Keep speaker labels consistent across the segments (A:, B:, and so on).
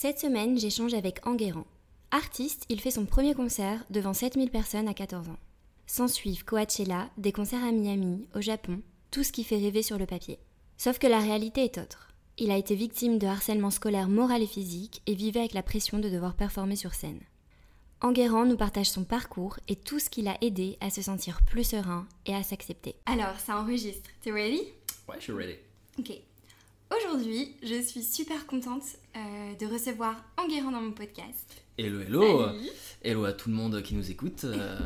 A: cette semaine, j'échange avec Enguerrand. Artiste, il fait son premier concert devant 7000 personnes à 14 ans. S'en suivent Coachella, des concerts à Miami, au Japon, tout ce qui fait rêver sur le papier. Sauf que la réalité est autre. Il a été victime de harcèlement scolaire moral et physique et vivait avec la pression de devoir performer sur scène. Enguerrand nous partage son parcours et tout ce qui l'a aidé à se sentir plus serein et à s'accepter. Alors, ça enregistre. T'es ready?
B: Ouais, je suis ready.
A: Ok. Aujourd'hui, je suis super contente euh, de recevoir Enguerrand dans mon podcast.
B: Hello, hello Hello à tout le monde qui nous écoute euh,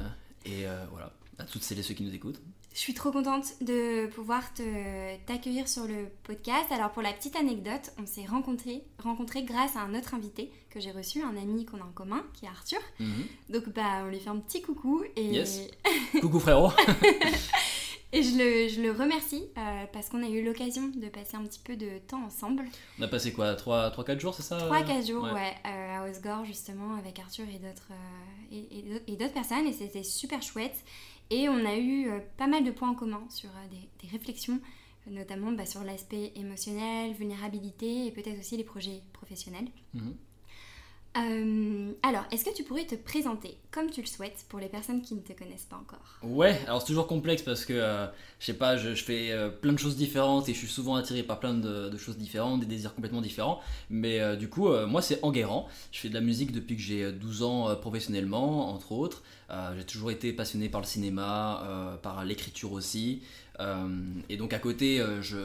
B: et euh, voilà, à toutes celles et ceux qui nous écoutent.
A: Je suis trop contente de pouvoir t'accueillir sur le podcast. Alors pour la petite anecdote, on s'est rencontrés rencontré grâce à un autre invité que j'ai reçu, un ami qu'on a en commun, qui est Arthur. Mhm. Donc bah on lui fait un petit coucou et...
B: Yes. coucou frérot
A: Et je le, je le remercie euh, parce qu'on a eu l'occasion de passer un petit peu de temps ensemble.
B: On a passé quoi 3-4 jours, c'est ça
A: 3-4 jours, ouais, euh, à Osgore justement avec Arthur et d'autres euh, et, d'autres personnes et c'était super chouette. Et on a eu pas mal de points en commun sur des, des, réflexions, notamment bah, sur l'aspect émotionnel, vulnérabilité et peut-être aussi les projets professionnels. Mhm. Euh, alors, est-ce que tu pourrais te présenter comme tu le souhaites pour les personnes qui ne te connaissent pas encore?
B: Ouais, alors c'est toujours complexe parce que, euh, je sais pas, je, fais euh, plein de choses différentes et je suis souvent attiré par plein de, choses différentes, des désirs complètement différents. Mais du coup, moi c'est Enguerrand. Je fais de la musique depuis que j'ai 12 ans professionnellement, entre autres. j'ai toujours été passionné par le cinéma, par l'écriture aussi. et donc à côté,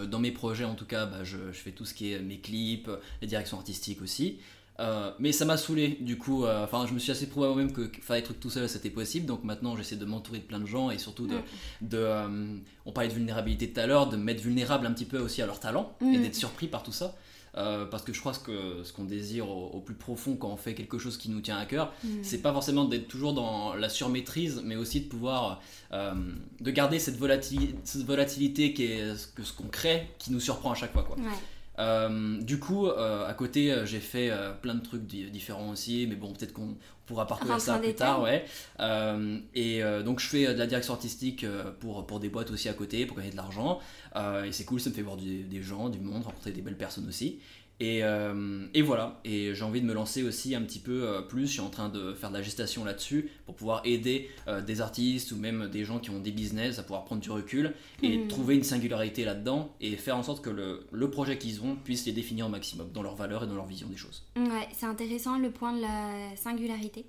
B: dans mes projets en tout cas, bah, je, fais tout ce qui est mes clips, les directions artistiques aussi. Euh, mais ça m'a saoulé, du coup, euh, enfin, je me suis assez prouvé à moi-même que faire des trucs tout seul c'était possible, donc maintenant j'essaie de m'entourer de plein de gens et surtout de. de euh, on parlait de vulnérabilité tout à l'heure, de mettre vulnérable un petit peu aussi à leur talent et mm. d'être surpris par tout ça. parce que je crois que ce qu'on désire au, plus profond quand on fait quelque chose qui nous tient à cœur, mm. c'est pas forcément d'être toujours dans la surmaîtrise, mais aussi de pouvoir de garder cette volatilité, cette volatilité qui est ce que ce qu'on crée, qui nous surprend à chaque fois, quoi. Euh, du coup, euh, à côté, euh, j'ai fait plein de trucs différents aussi, mais bon, peut-être qu'on pourra parcourir ça plus tard, ouais. et donc, je fais de la direction artistique pour, pour des boîtes aussi à côté, pour gagner de l'argent. et c'est cool, ça me fait voir des gens, du monde, rencontrer des belles personnes aussi. Euh, et, voilà, et j'ai envie de me lancer aussi un petit peu euh, plus, je suis en train de faire de la gestation là-dessus pour pouvoir aider euh, des artistes ou même des gens qui ont des business à pouvoir prendre du recul et hmm. trouver une singularité là-dedans et faire en sorte que le, le projet qu'ils ont puisse les définir au maximum dans leurs valeurs et dans leur vision des choses.
A: Ouais, c'est intéressant le point de la singularité,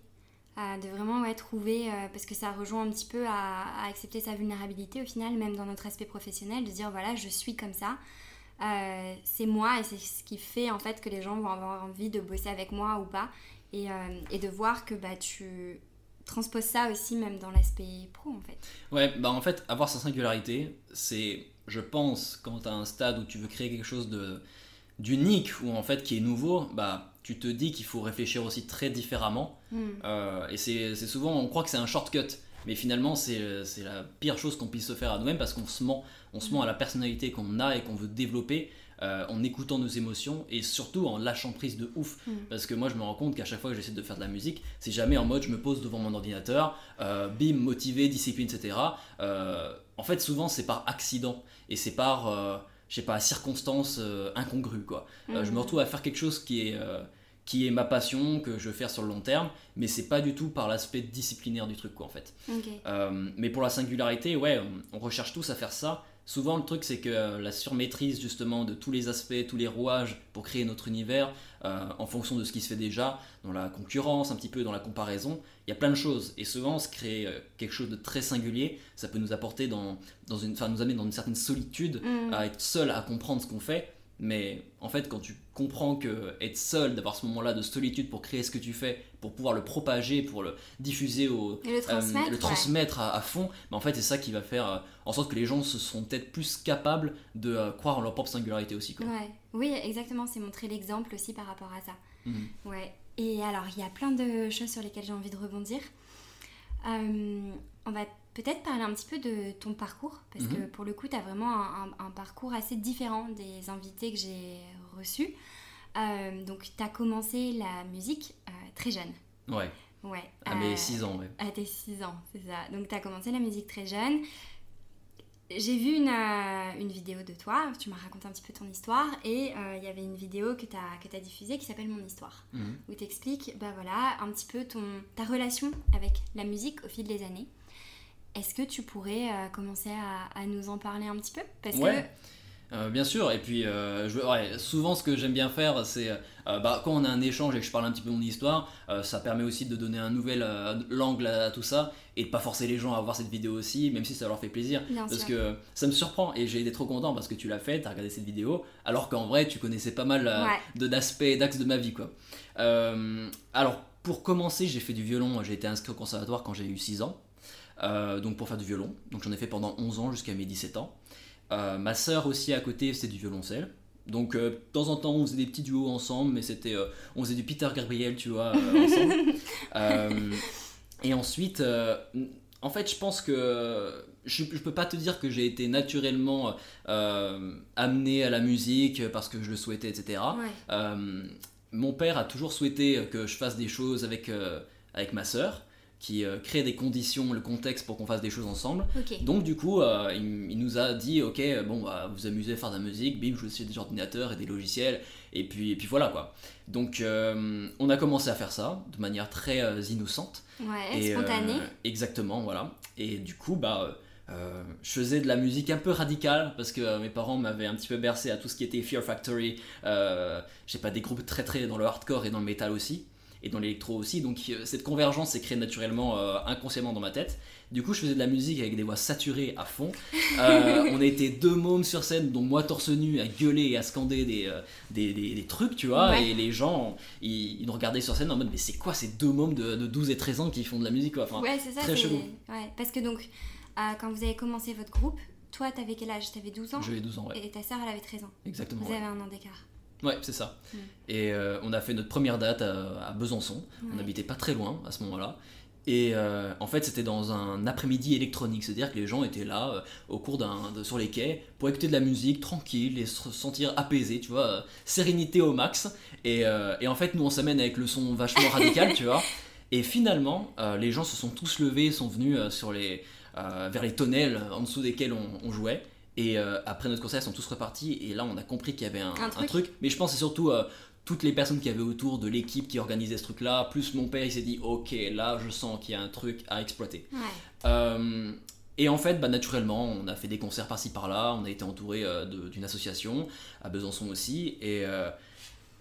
A: de vraiment ouais, trouver, parce que ça rejoint un petit peu à, à accepter sa vulnérabilité au final, même dans notre aspect professionnel, de dire voilà, je suis comme ça. Euh, c'est moi et c'est ce qui fait en fait que les gens vont avoir envie de bosser avec moi ou pas et, euh, et de voir que bah, tu transposes ça aussi même dans l'aspect pro en fait.
B: Ouais, bah en fait avoir sa singularité c'est je pense quand tu as un stade où tu veux créer quelque chose de d'unique ou en fait qui est nouveau, bah tu te dis qu'il faut réfléchir aussi très différemment. Hmm. Euh, et c'est souvent, on croit que c'est un shortcut. Mais finalement, c'est la pire chose qu'on puisse se faire à nous-mêmes parce qu'on se ment. On se ment à la personnalité qu'on a et qu'on veut développer euh, en écoutant nos émotions et surtout en lâchant prise de ouf. Mm. Parce que moi, je me rends compte qu'à chaque fois que j'essaie de faire de la musique, c'est jamais en mode je me pose devant mon ordinateur, euh, bim, motivé, discipline, etc. Euh, en fait, souvent, c'est par accident et c'est par, je sais pas, circonstances incongrues. Quoi. je me mm. retrouve à faire quelque chose qui est qui est ma passion, que je veux faire sur le long terme, mais c'est pas du tout par l'aspect disciplinaire du truc, quoi, en fait. Mais pour la singularité, ouais, on, recherche tous à faire ça. Souvent, le truc, c'est que euh, la surmaîtrise, justement, de tous les aspects, tous les rouages pour créer notre univers, euh, en fonction de ce qui se fait déjà, dans la concurrence, un petit peu dans la comparaison, il y a plein de choses. Et souvent, se créer quelque chose de très singulier, ça peut nous apporter dans, dans une, enfin, nous amener dans une certaine solitude, mm. à être seul à comprendre ce qu'on fait. Mais en fait, quand tu comprends que être seul, d'avoir ce moment-là de solitude pour créer ce que tu fais, pour pouvoir le propager, pour le diffuser, au,
A: le
B: transmettre, à, fond, mais en fait, c'est ça qui va faire euh, en sorte que les gens se seront peut-être plus capables de euh, croire en leur propre singularité aussi.
A: Quoi. Oui, exactement. C'est montrer l'exemple aussi par rapport à ça.
B: Mhm.
A: Ouais. Et alors, il y a plein de choses sur lesquelles j'ai envie de rebondir. Euh, on va peut-être parler un petit peu de ton parcours, parce
B: Mhm.
A: que pour le coup, tu as vraiment un, un- un parcours assez différent des invités que j'ai reçus. Euh, donc, tu as commencé la musique euh, très jeune.
B: Ouais,
A: Ouais.
B: à
A: euh,
B: mes 6 ans, ouais.
A: À tes 6 ans, c'est ça. Donc, tu as commencé la musique très jeune. J'ai vu une, euh, une vidéo de toi, tu m'as raconté un petit peu ton histoire, et euh, il y avait une vidéo que tu as, as diffusée qui s'appelle Mon histoire,
B: Mhm.
A: où tu expliques bah voilà, un petit peu ton, ta relation avec la musique au fil des années. Est-ce que tu pourrais euh, commencer à, à nous en parler un petit peu? Parce
B: Ouais. Euh, bien sûr, et puis euh, je, ouais, souvent ce que j'aime bien faire, c'est bah, quand on a un échange et que je parle un petit peu de mon histoire, ça permet aussi de donner un nouvel angle à, à tout ça et de pas forcer les gens à voir cette vidéo aussi, même si ça leur fait plaisir.
A: que, bien
B: Parce
A: sûr.
B: que ça me surprend et j'ai été trop content parce que tu l'as fait, tu as regardé cette vidéo, alors qu'en vrai tu connaissais pas mal
A: Ouais.
B: de- d'aspects et d'axes de ma vie. quoi. Alors pour commencer, j'ai fait du violon, j'ai été inscrit au conservatoire quand j'ai eu 6 ans, euh, donc pour faire du violon. Donc j'en ai fait pendant 11 ans jusqu'à mes 17 ans. Euh, ma sœur aussi à côté faisait du violoncelle. Donc euh, de temps en temps on faisait des petits duos ensemble, mais c'était on faisait du Peter Gabriel, tu vois, ensemble. Et ensuite, en fait, je pense que je, je peux pas te dire que j'ai été naturellement amené à la musique parce que je le souhaitais, etc.
A: Ouais.
B: Mon père a toujours souhaité que je fasse des choses avec, avec ma sœur, qui euh, crée des conditions, le contexte pour qu'on fasse des choses ensemble. Donc du coup, euh, il, il nous a dit, ok, bon, bah, vous amusez à faire de la musique, bim, je suis des ordinateurs et des logiciels, et puis, et puis voilà quoi. Donc euh, on a commencé à faire ça de manière très innocente.
A: Ouais,
B: Et,
A: spontané.
B: euh, exactement, voilà. Et du coup, bah, euh, je faisais de la musique un peu radicale parce que euh, mes parents m'avaient un petit peu bercé à tout ce qui était Fear Factory. Euh, J'ai pas des groupes très très dans le hardcore et dans le metal aussi. Et dans l'électro aussi, donc euh, cette convergence s'est créée naturellement, euh, inconsciemment dans ma tête. Du coup, je faisais de la musique avec des voix saturées à fond. Euh, on était deux mômes sur scène, dont moi torse nu, à gueuler et à scander des, euh, des, des- des trucs, tu vois.
A: Ouais.
B: Et les gens, ils, ils nous regardaient sur scène en mode, mais c'est quoi ces deux mômes de, de 12 et 13 ans qui font de la musique, quoi? Enfin,
A: ouais, c'est ça.
B: très chelou.
A: Ouais, parce que donc, quand vous avez commencé votre groupe, toi, t'avais quel âge? T'avais 12 ans?
B: J'avais 12 ans, ouais.
A: Et ta sœur, elle avait 13 ans.
B: Exactement.
A: Vous
B: Ouais,
A: avez un an d'écart.
B: Ouais, c'est ça.
A: Mm.
B: Et euh, on a fait notre première date à, à Besançon. On
A: Ouais.
B: habitait pas très loin à ce moment-là. Et euh, en fait, c'était dans un après-midi électronique, c'est-à-dire que les gens étaient là euh, au cours d'un de- sur les quais pour écouter de la musique tranquille et se sentir apaisés, tu vois, euh, sérénité au max. Et, et en fait, nous on s'amène avec le son vachement radical, tu vois. Et finalement, les gens se sont tous levés, sont venus sur les, vers les tonnelles en dessous desquels on, on jouait. Et euh, après notre concert, ils sont tous repartis. Et là, on a compris qu'il y avait un,
A: Un
B: un
A: truc.
B: Mais je pense que c'est surtout euh, toutes les personnes qui avaient autour de l'équipe qui organisait ce truc-là. Plus mon père, il s'est dit Ok, là, je sens qu'il y a un truc à exploiter.
A: Ouais.
B: Euh, et en fait, bah, naturellement, on a fait des concerts par-ci par-là. On a été entouré d'une association à Besançon aussi. Et.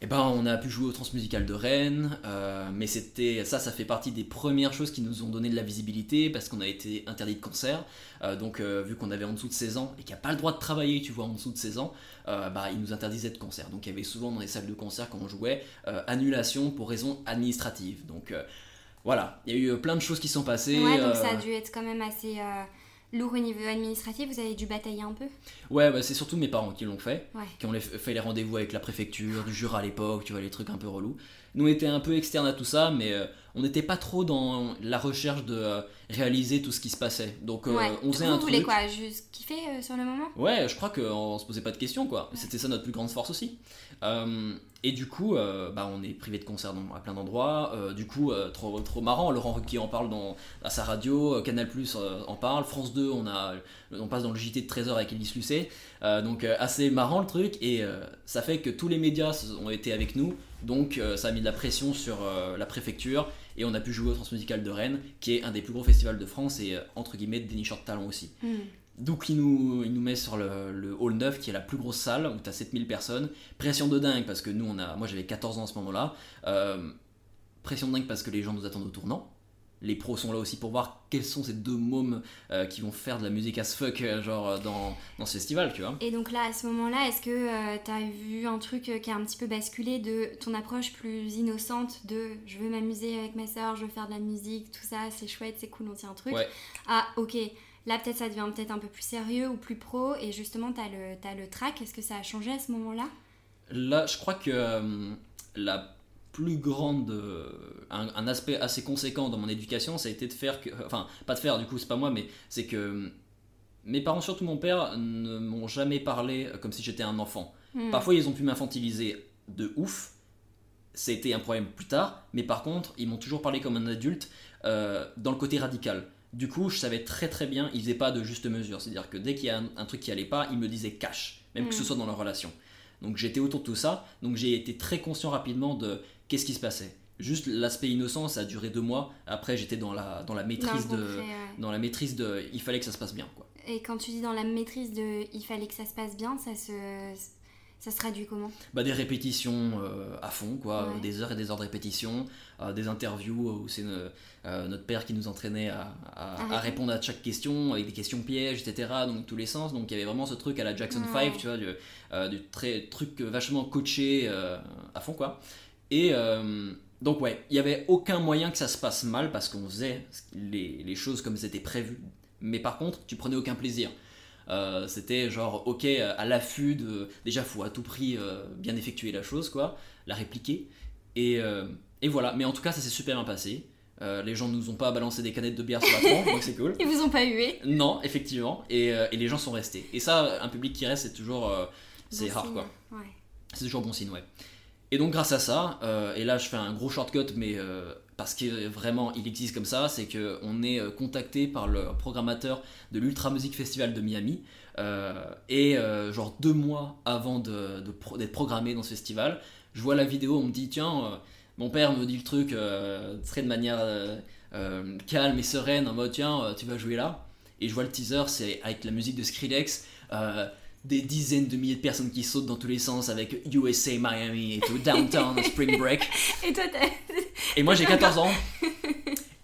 B: Et ben, on a pu jouer au Transmusical de Rennes, euh, mais c'était ça, ça fait partie des premières choses qui nous ont donné de la visibilité parce qu'on a été interdit de concert. Euh, donc, euh, vu qu'on avait en dessous de 16 ans et qu'il n'y a pas le droit de travailler, tu vois, en dessous de 16 ans, bah, ils nous interdisaient de concert. Donc, il y avait souvent dans les salles de concert quand on jouait annulation pour raisons administratives. Donc, voilà, il y a eu plein de choses qui sont passées.
A: ouais, donc ça a dû être quand même assez lourd au niveau administratif. Vous avez dû batailler un peu.
B: Ouais, bah, c'est surtout mes parents qui l'ont fait,
A: Ouais.
B: qui ont les- fait les rendez-vous avec la préfecture, du Jura à l'époque, tu vois, les trucs un peu relous. Nous, on était un peu externes à tout ça, mais euh, on n'était pas trop dans la recherche de euh, réaliser tout ce qui se passait. Donc, euh,
A: ouais.
B: on faisait un truc.
A: quoi Juste kiffer euh, sur le moment?
B: Ouais, je crois qu'on se posait pas de questions, quoi. C'était ça notre plus grande force aussi. Euh, et du coup, bah, on est privé de concerts à plein d'endroits. Du coup, trop, trop marrant. Laurent Ruquier en parle dans, à sa radio. Canal Plus en parle. France 2, on, a, on passe dans le JT de 13h avec Elise Lucet. Donc, assez marrant le truc. Et ça fait que tous les médias ont été avec nous. Donc, ça a mis de la pression sur la préfecture. Et on a pu jouer au Transmusical de Rennes, qui est un des plus gros festivals de France et, euh, entre guillemets, dénicheur de talent aussi.
A: Hmm.
B: Donc il nous, il nous met sur le, le hall 9 qui est la plus grosse salle où tu as 7000 personnes. Pression de dingue parce que nous on a moi j'avais 14 ans à ce moment-là. Euh, pression de dingue parce que les gens nous attendent au tournant. Les pros sont là aussi pour voir quels sont ces deux mômes euh, qui vont faire de la musique as fuck euh, genre euh, dans, dans ce festival, tu vois.
A: Et donc là, à ce moment-là, est-ce que tu as vu un truc qui a un petit peu basculé de ton approche plus innocente de je veux m'amuser avec ma soeur, je veux faire de la musique, tout ça, c'est chouette, c'est cool, on tient un truc.
B: Ouais.
A: Ah, ok, là peut-être ça devient peut-être un peu plus sérieux ou plus pro, et justement, tu as le, t'as le track, est-ce que ça a changé à ce moment-là?
B: Là je crois que euh, la plus grande, euh, un, un aspect assez conséquent dans mon éducation, ça a été de faire que, enfin, pas de faire du coup, c'est pas moi, mais c'est que mes parents, surtout mon père, ne m'ont jamais parlé comme si j'étais un enfant.
A: Hmm.
B: Parfois, ils ont pu m'infantiliser de ouf. C'était un problème plus tard, mais par contre, ils m'ont toujours parlé comme un adulte euh, dans le côté radical. Du coup, je savais très très bien, ils faisaient pas de juste mesure. C'est-à-dire que dès qu'il y a un, un truc qui allait pas, ils me disaient cash, même que ce
A: Mm.
B: soit dans leur relation. Donc j'étais autour de tout ça, donc j'ai été très conscient rapidement de qu'est-ce qui se passait. Juste l'aspect innocent, ça a duré deux mois. Après, j'étais dans la, dans la maîtrise
A: Dans
B: de,
A: concret, ouais.
B: dans la maîtrise de, il fallait que ça se passe bien, quoi.
A: Et quand tu dis dans la maîtrise de il fallait que ça se passe bien, ça se, ça se traduit comment?
B: Bah, des répétitions euh, à fond, quoi,
A: Ouais.
B: des heures et des heures de répétition, euh, des interviews où c'est euh, euh, notre père qui nous entraînait à, à-
A: À
B: à
A: répondre.
B: à chaque question avec des questions pièges, etc. Donc tous les sens. Donc il y avait vraiment ce truc à la Jackson
A: Ouais.
B: 5, tu vois, du, euh, du très, truc vachement coaché euh, à fond, quoi. Et euh, donc ouais, il y avait aucun moyen que ça se passe mal parce qu'on faisait les, les choses comme c'était prévu. Mais par contre, tu prenais aucun plaisir. Euh, c'était genre ok à l'affût de déjà faut à tout prix euh, bien effectuer la chose quoi la répliquer et, euh, et voilà mais en tout cas ça s'est super bien passé Euh, les gens nous ont pas balancé des canettes de bière sur la tronche donc c'est cool
A: Ils vous ont pas hué
B: non effectivement et, euh, et les gens sont restés et ça un public qui reste c'est toujours euh, c'est
A: Bon
B: rare
A: signe.
B: quoi
A: Ouais.
B: c'est toujours bon signe, ouais. Et donc grâce à ça, euh, et là je fais un gros shortcut, mais euh, parce que vraiment il existe comme ça, c'est que on est euh, contacté par le programmateur de l'Ultra Music Festival de Miami, euh, et euh, genre deux mois avant d'être programmé dans ce festival, je vois la vidéo, on me dit tiens, euh, mon père me dit le truc euh, très de manière euh, euh, calme et sereine, en mode tiens, euh, tu vas jouer là, et je vois le teaser, c'est avec la musique de Skrillex. Des dizaines de milliers de personnes qui sautent dans tous les sens avec USA Miami et tout, Downtown, Spring Break.
A: Et toi, t'as-
B: Et moi j'ai 14 ans.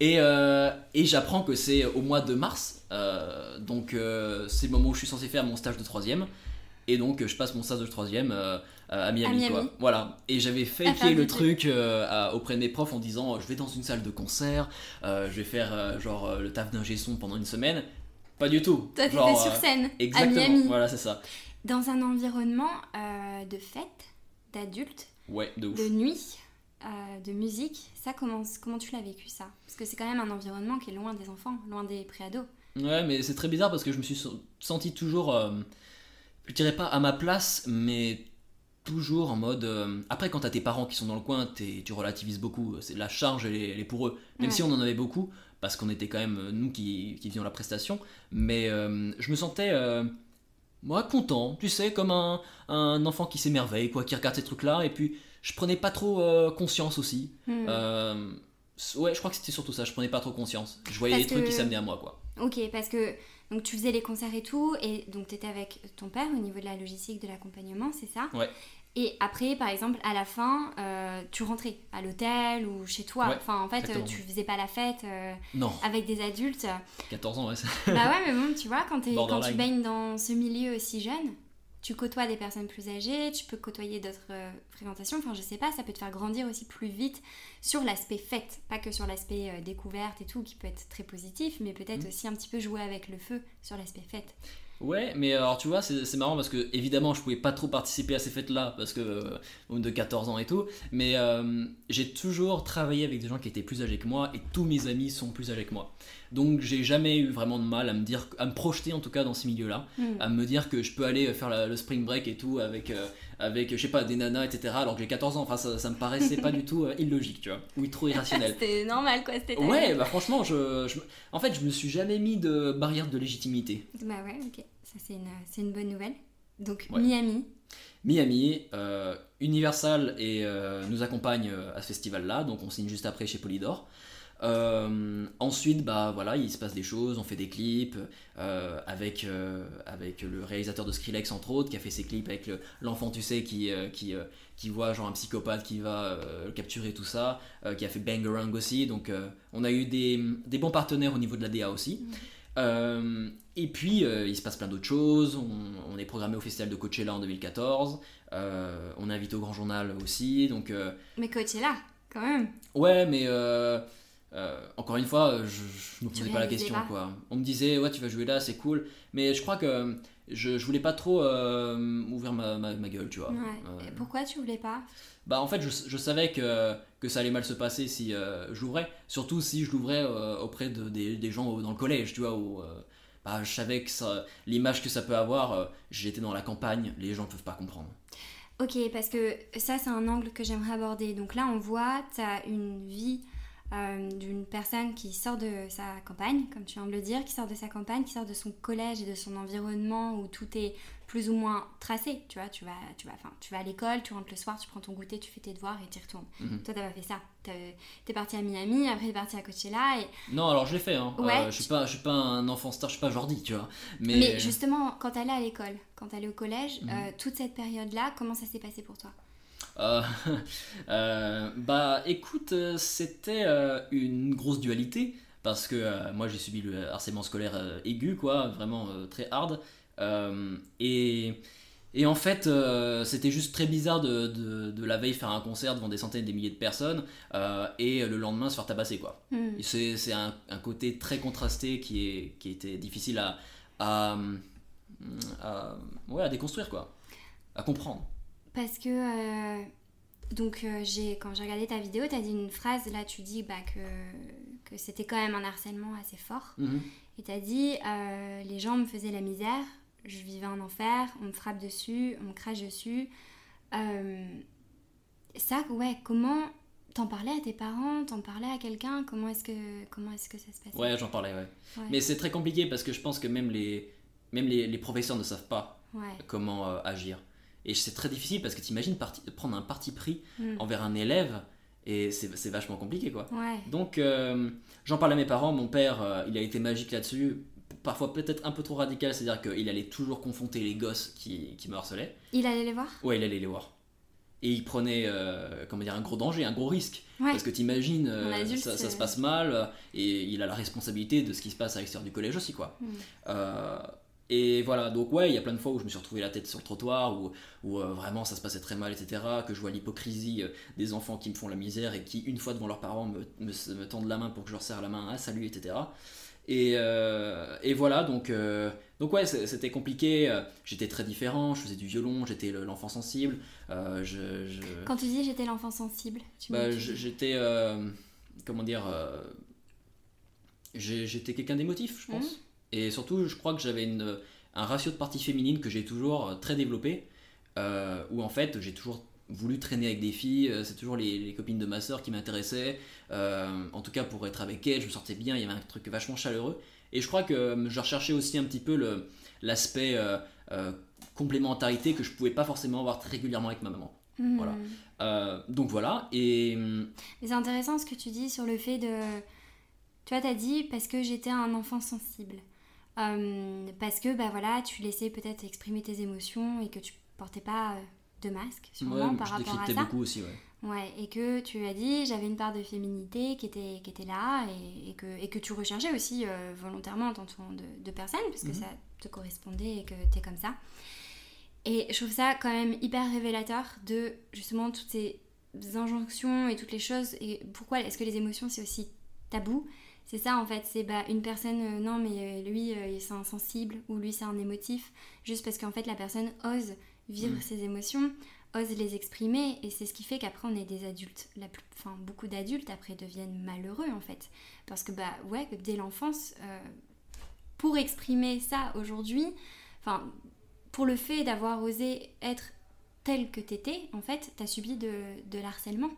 B: Et, euh, et j'apprends que c'est au mois de mars. euh, donc euh, c'est le moment où je suis censé faire mon stage de troisième. Et donc je passe mon stage de troisième euh, à Miami,
A: Miami.
B: quoi. Voilà. Et j'avais faké le
A: truc.
B: euh, à- auprès de mes profs en disant je vais dans une salle de concert, euh, je vais faire euh, genre le taf d'ingé son pendant une semaine. Pas du tout.
A: toi, t'étais sur
B: euh,
A: scène à
B: Exactement.
A: Miami.
B: Voilà, c'est ça.
A: Dans un environnement euh, de fête, d'adultes,
B: Ouais, de ouf.
A: de nuit, euh, de musique. Ça, comment, comment tu l'as vécu ça? Parce que c'est quand même un environnement qui est loin des enfants, loin des préados.
B: Ouais, mais c'est très bizarre parce que je me suis senti toujours, euh, je dirais pas à ma place, mais toujours en mode. euh, après, quand t'as tes parents qui sont dans le coin, t'es- tu relativises beaucoup. C'est la charge, elle est, elle est pour eux. Même
A: Ouais.
B: si on en avait beaucoup, parce qu'on était quand même euh, nous qui, qui faisions la prestation. Mais euh, je me sentais, euh, moi, content, tu sais, comme un, un enfant qui s'émerveille, quoi, qui regarde ces trucs-là. Et puis, je prenais pas trop euh, conscience aussi.
A: Hmm.
B: Euh, ouais, je crois que c'était surtout ça. Je prenais pas trop conscience. Je voyais
A: Parce
B: des trucs qui s'amenaient à moi, quoi.
A: Ok, parce que donc tu faisais les concerts et tout, et donc tu étais avec ton père au niveau de la logistique de l'accompagnement, c'est ça?
B: Ouais.
A: Et après, par exemple, à la fin, euh, tu rentrais à l'hôtel ou chez toi.
B: Ouais,
A: enfin, en fait, euh, tu faisais pas la fête euh,
B: Non,
A: avec des adultes.
B: 14 ans, ouais. ça-
A: bah ouais, mais bon, tu vois, quand, tu baignes dans ce milieu aussi jeune, tu côtoies des personnes plus âgées, tu peux côtoyer d'autres fréquentations. Enfin, je sais pas, ça peut te faire grandir aussi plus vite sur l'aspect fête, pas que sur l'aspect découverte et tout, qui peut être très positif, mais peut-être
B: Mm.
A: aussi un petit peu jouer avec le feu sur l'aspect fête.
B: Ouais, mais alors tu vois, c'est c'est marrant parce que évidemment, je pouvais pas trop participer à ces fêtes-là parce que euh, de 14 ans et tout, mais euh, j'ai toujours travaillé avec des gens qui étaient plus âgés que moi et tous mes amis sont plus âgés que moi. Donc j'ai jamais eu vraiment de mal à me dire, à me projeter en tout cas dans ces milieux-là,
A: Mm.
B: à me dire que je peux aller faire la- le spring break et tout avec, euh, avec je sais pas, des nanas, etc. Alors que j'ai 14 ans, enfin ça, ça me paraissait pas du tout euh, illogique, tu vois, ou trop irrationnel.
A: C'était normal quoi, c'était ta
B: Ouais, bah franchement, je, je- en fait, je me suis jamais mis de barrière de légitimité.
A: Bah ouais, ok, ça c'est une, c'est une bonne nouvelle. Donc
B: Ouais.
A: Miami,
B: Miami, euh, Universal et, euh, nous accompagne euh, à ce festival-là, donc on signe juste après chez Polydor. Euh, ensuite, bah voilà, il se passe des choses, on fait des clips euh, avec, euh, avec le réalisateur de Skrillex entre autres, qui a fait ses clips avec le- l'enfant, tu sais, qui, qui, qui voit genre un psychopathe qui va capturer tout ça, qui a fait Bangarang aussi, donc on a eu des, des bons partenaires au niveau de la DA aussi. Euh, et puis il se passe plein d'autres choses, on, on est programmé au festival de Coachella en 2014, euh, on est invité au Grand Journal aussi, donc
A: mais coach est là, quand même.
B: ouais mais euh, encore une fois, je, je me posais pas la question. Quoi. On me disait, ouais, tu vas jouer là, c'est cool. Mais je crois que je, je voulais pas trop ouvrir ma, ma, ma, gueule, tu vois.
A: Ouais. pourquoi tu voulais pas?
B: Bah en fait je, je, savais que, que ça allait mal se passer si je l'ouvrais surtout si je l'ouvrais auprès de, des, des, gens dans le collège tu vois où bah, je savais que l'image que ça peut avoir j'étais dans la campagne les gens peuvent pas comprendre
A: Ok, parce que ça, c'est un angle que j'aimerais aborder. Donc là, on voit, tu as une vie euh, d'une personne qui sort de sa campagne, comme tu viens de le dire, qui sort de sa campagne, qui sort de son collège et de son environnement où tout est plus ou moins tracé. Tu vois, tu vas, tu vas, tu vas à l'école, tu rentres le soir, tu prends ton goûter, tu fais tes devoirs et tu y retournes. Mhm. Toi, t'as pas fait ça. T'es parti à Miami, après t'es parti à Coachella et...
B: Non, alors je l'ai fait. Hein. Euh, je suis pas, je suis pas un enfant star, je suis pas Jordi, tu vois.
A: Mais, Mais justement, quand t'allais à l'école, quand t'allais au collège, mhm. euh, toute cette période-là, comment ça s'est passé pour toi?
B: euh, bah écoute, c'était une grosse dualité parce que moi j'ai subi le harcèlement scolaire aigu, quoi, vraiment très hard. et et en fait, euh, c'était juste très bizarre de, de, la veille faire un concert devant des centaines, des milliers de personnes euh, et le lendemain se faire tabasser. quoi. Hmm. C'est un, un, côté très contrasté qui, est, qui était difficile à, à, ouais, à déconstruire, quoi. À comprendre.
A: Parce que, euh, donc, j'ai quand j'ai regardé ta vidéo, tu as dit une phrase, là tu dis bah, que, que c'était quand même un harcèlement assez fort. Mhm. Et tu as dit les gens me faisaient la misère, je vivais en enfer, on me frappe dessus, on me crache dessus. Euh, ça, ouais, comment t'en parlais à tes parents, t'en parlais à quelqu'un, comment est-ce que comment est-ce que ça se passait?
B: Ouais, j'en parlais, ouais. Mais c'est très compliqué parce que je pense que même les même les, professeurs ne savent pas comment euh, agir. Et c'est très difficile parce que t'imagines prendre un parti pris mm. envers un élève et c'est vachement compliqué quoi. Donc euh, j'en parle à mes parents, mon père il a été magique là-dessus parfois peut-être un peu trop radical, c'est-à-dire qu'il allait toujours confronter les gosses qui, qui, me harcelaient.
A: Il allait les voir?
B: Ouais, il allait les voir. Et il prenait euh, comment dire, un gros danger, un gros risque. Parce que t'imagines, euh, ça, ça, se passe mal, et il a la responsabilité de ce qui se passe à l'extérieur du collège aussi, quoi. Hmm. Euh, et voilà, donc ouais, il y a plein de fois où je me suis retrouvé la tête sur le trottoir, où, où vraiment ça se passait très mal, etc. Que je vois l'hypocrisie des enfants qui me font la misère et qui, une fois devant leurs parents, me, me, me tendent la main pour que je leur serre la main, ah salut, etc. Et, euh, et, voilà, donc, euh, donc ouais, c'était compliqué. J'étais très différent, je faisais du violon, j'étais l'enfant sensible. Euh, je,
A: Quand tu dis j'étais l'enfant sensible,
B: tu bah, J'étais, comment dire, j'étais quelqu'un d'émotif, je pense. Mmh. Et surtout, je crois que j'avais un ratio de partie féminine que j'ai toujours très développé, où en fait, j'ai toujours voulu traîner avec des filles, euh, c'est toujours les, copines de ma soeur qui m'intéressaient. Euh, en tout cas, pour être avec elles, je me sortais bien, il y avait un truc vachement chaleureux. Et je crois que euh, je recherchais aussi un petit peu l'aspect complémentarité que je pouvais pas forcément avoir très régulièrement avec ma maman. Hmm. Voilà. donc voilà. Et...
A: c'est intéressant ce que tu dis sur le fait de. Tu vois, tu as dit parce que j'étais un enfant sensible. Parce que bah voilà, tu laissais peut-être exprimer tes émotions et que tu portais pas de masque sûrement par rapport à ça.
B: beaucoup aussi, ouais.
A: Ouais, et que tu as dit, j'avais une part de féminité qui était, qui était là et, que, et que tu recherchais aussi euh, volontairement en t'entourant de, de personnes parce que mhm. ça te correspondait et que tu es comme ça. Et je trouve ça quand même hyper révélateur de justement toutes ces injonctions et toutes les choses. Et pourquoi est-ce que les émotions c'est aussi tabou C'est ça en fait, c'est bah, une personne, euh, non mais euh, lui c'est un sensible ou lui c'est un émotif, juste parce qu'en fait la personne ose vivre mm. ses émotions, ose les exprimer, et c'est ce qui fait qu'après on est des adultes. La plus, enfin, beaucoup d'adultes après deviennent malheureux en fait. Parce que bah ouais, dès l'enfance, euh, pour exprimer ça aujourd'hui, enfin, pour le fait d'avoir osé être tel que t'étais, en fait, t'as subi de, de l'harcèlement.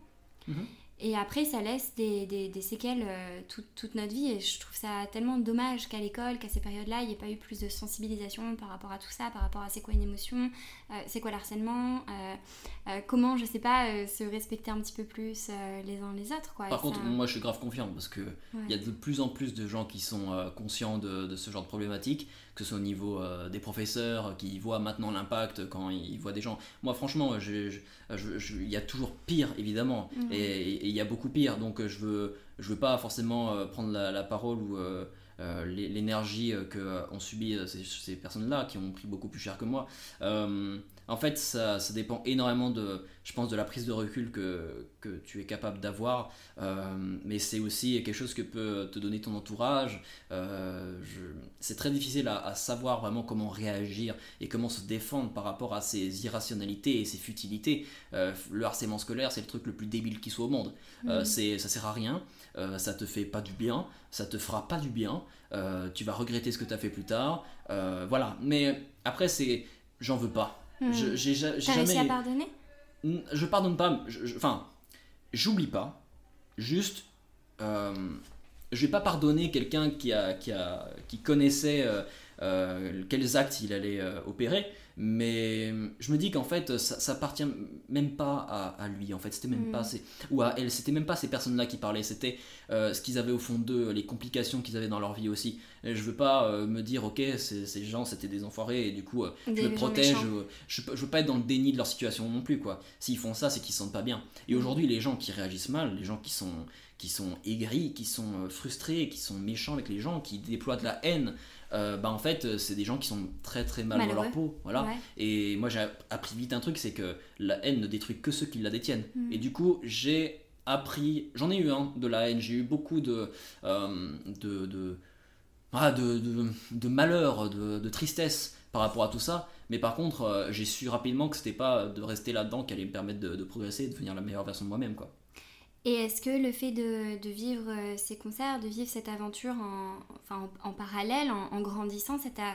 A: Mm-hmm. Et après, ça laisse des, des, séquelles euh, toute notre vie. Et je trouve ça tellement dommage qu'à l'école, qu'à ces périodes-là, il n'y ait pas eu plus de sensibilisation par rapport à tout ça, par rapport à c'est quoi une émotion, euh, c'est quoi l'harcèlement, euh, comment, je sais pas, se respecter un petit peu plus les uns les autres. Quoi.
B: Par contre, moi je suis grave confiant parce qu'il il y a de plus en plus de gens qui sont conscients de, de, ce genre de problématique que ce soit au niveau euh, des professeurs qui voient maintenant l'impact quand ils voient des gens. Moi, franchement, il y a toujours pire, évidemment, mhm. et il y a beaucoup pire, donc je veux, je veux pas forcément euh, prendre la, parole ou euh, l'énergie que ont subi ces, ces personnes-là qui ont pris beaucoup plus cher que moi. En fait, ça, ça, dépend énormément de, je pense, de la prise de recul que, que tu es capable d'avoir. Euh, mais c'est aussi quelque chose que peut te donner ton entourage. Euh, c'est très difficile à, savoir vraiment comment réagir et comment se défendre par rapport à ces irrationalités et ces futilités. Euh, le harcèlement scolaire, c'est le truc le plus débile qui soit au monde. Euh, c'est, ça sert à rien, ça te fait pas du bien, ça te fera pas du bien. tu vas regretter ce que tu as fait plus tard. voilà. Mais après, c'est, j'en veux pas.
A: Hmm. Je, j'ai, jamais. à pardonner?
B: Je pardonne pas. Enfin, j'oublie pas. Juste, euh, je vais pas pardonner quelqu'un qui, a, qui, a, qui connaissait euh, euh, quels actes il allait euh, opérer, mais je me dis qu'en fait ça, ça appartient même pas à, lui en fait, c'était même pas mm. ces, ou à elle, c'était même pas ces personnes-là qui parlaient, c'était euh, ce qu'ils avaient au fond d'eux, les complications qu'ils avaient dans leur vie aussi. Et je veux pas me dire ok ces gens c'était des enfoirés et du coup je me protège, je, je, veux pas être dans le déni de leur situation non plus quoi. S'ils font ça c'est qu'ils se sentent pas bien. Et mm. aujourd'hui les gens qui réagissent mal, les gens qui sont qui sont aigris, qui sont frustrés, qui sont méchants avec les gens, qui déploient de la haine euh, bah en fait c'est des gens qui sont très très mal dans leur peau voilà. Et moi j'ai appris vite un truc c'est que la haine ne détruit que ceux qui la détiennent. Mm. et du coup j'ai appris j'en ai eu un de la haine j'ai eu beaucoup de euh, de, de, ah, de, de, de, malheur de, de, tristesse par rapport à tout ça. Mais par contre euh, j'ai su rapidement que c'était pas de rester là dedans qui allait me permettre de, progresser et de devenir la meilleure version de moi-même quoi
A: et est-ce que le fait de, vivre euh, ces concerts, de vivre cette aventure en, enfin, en, parallèle, en, grandissant, ça t'a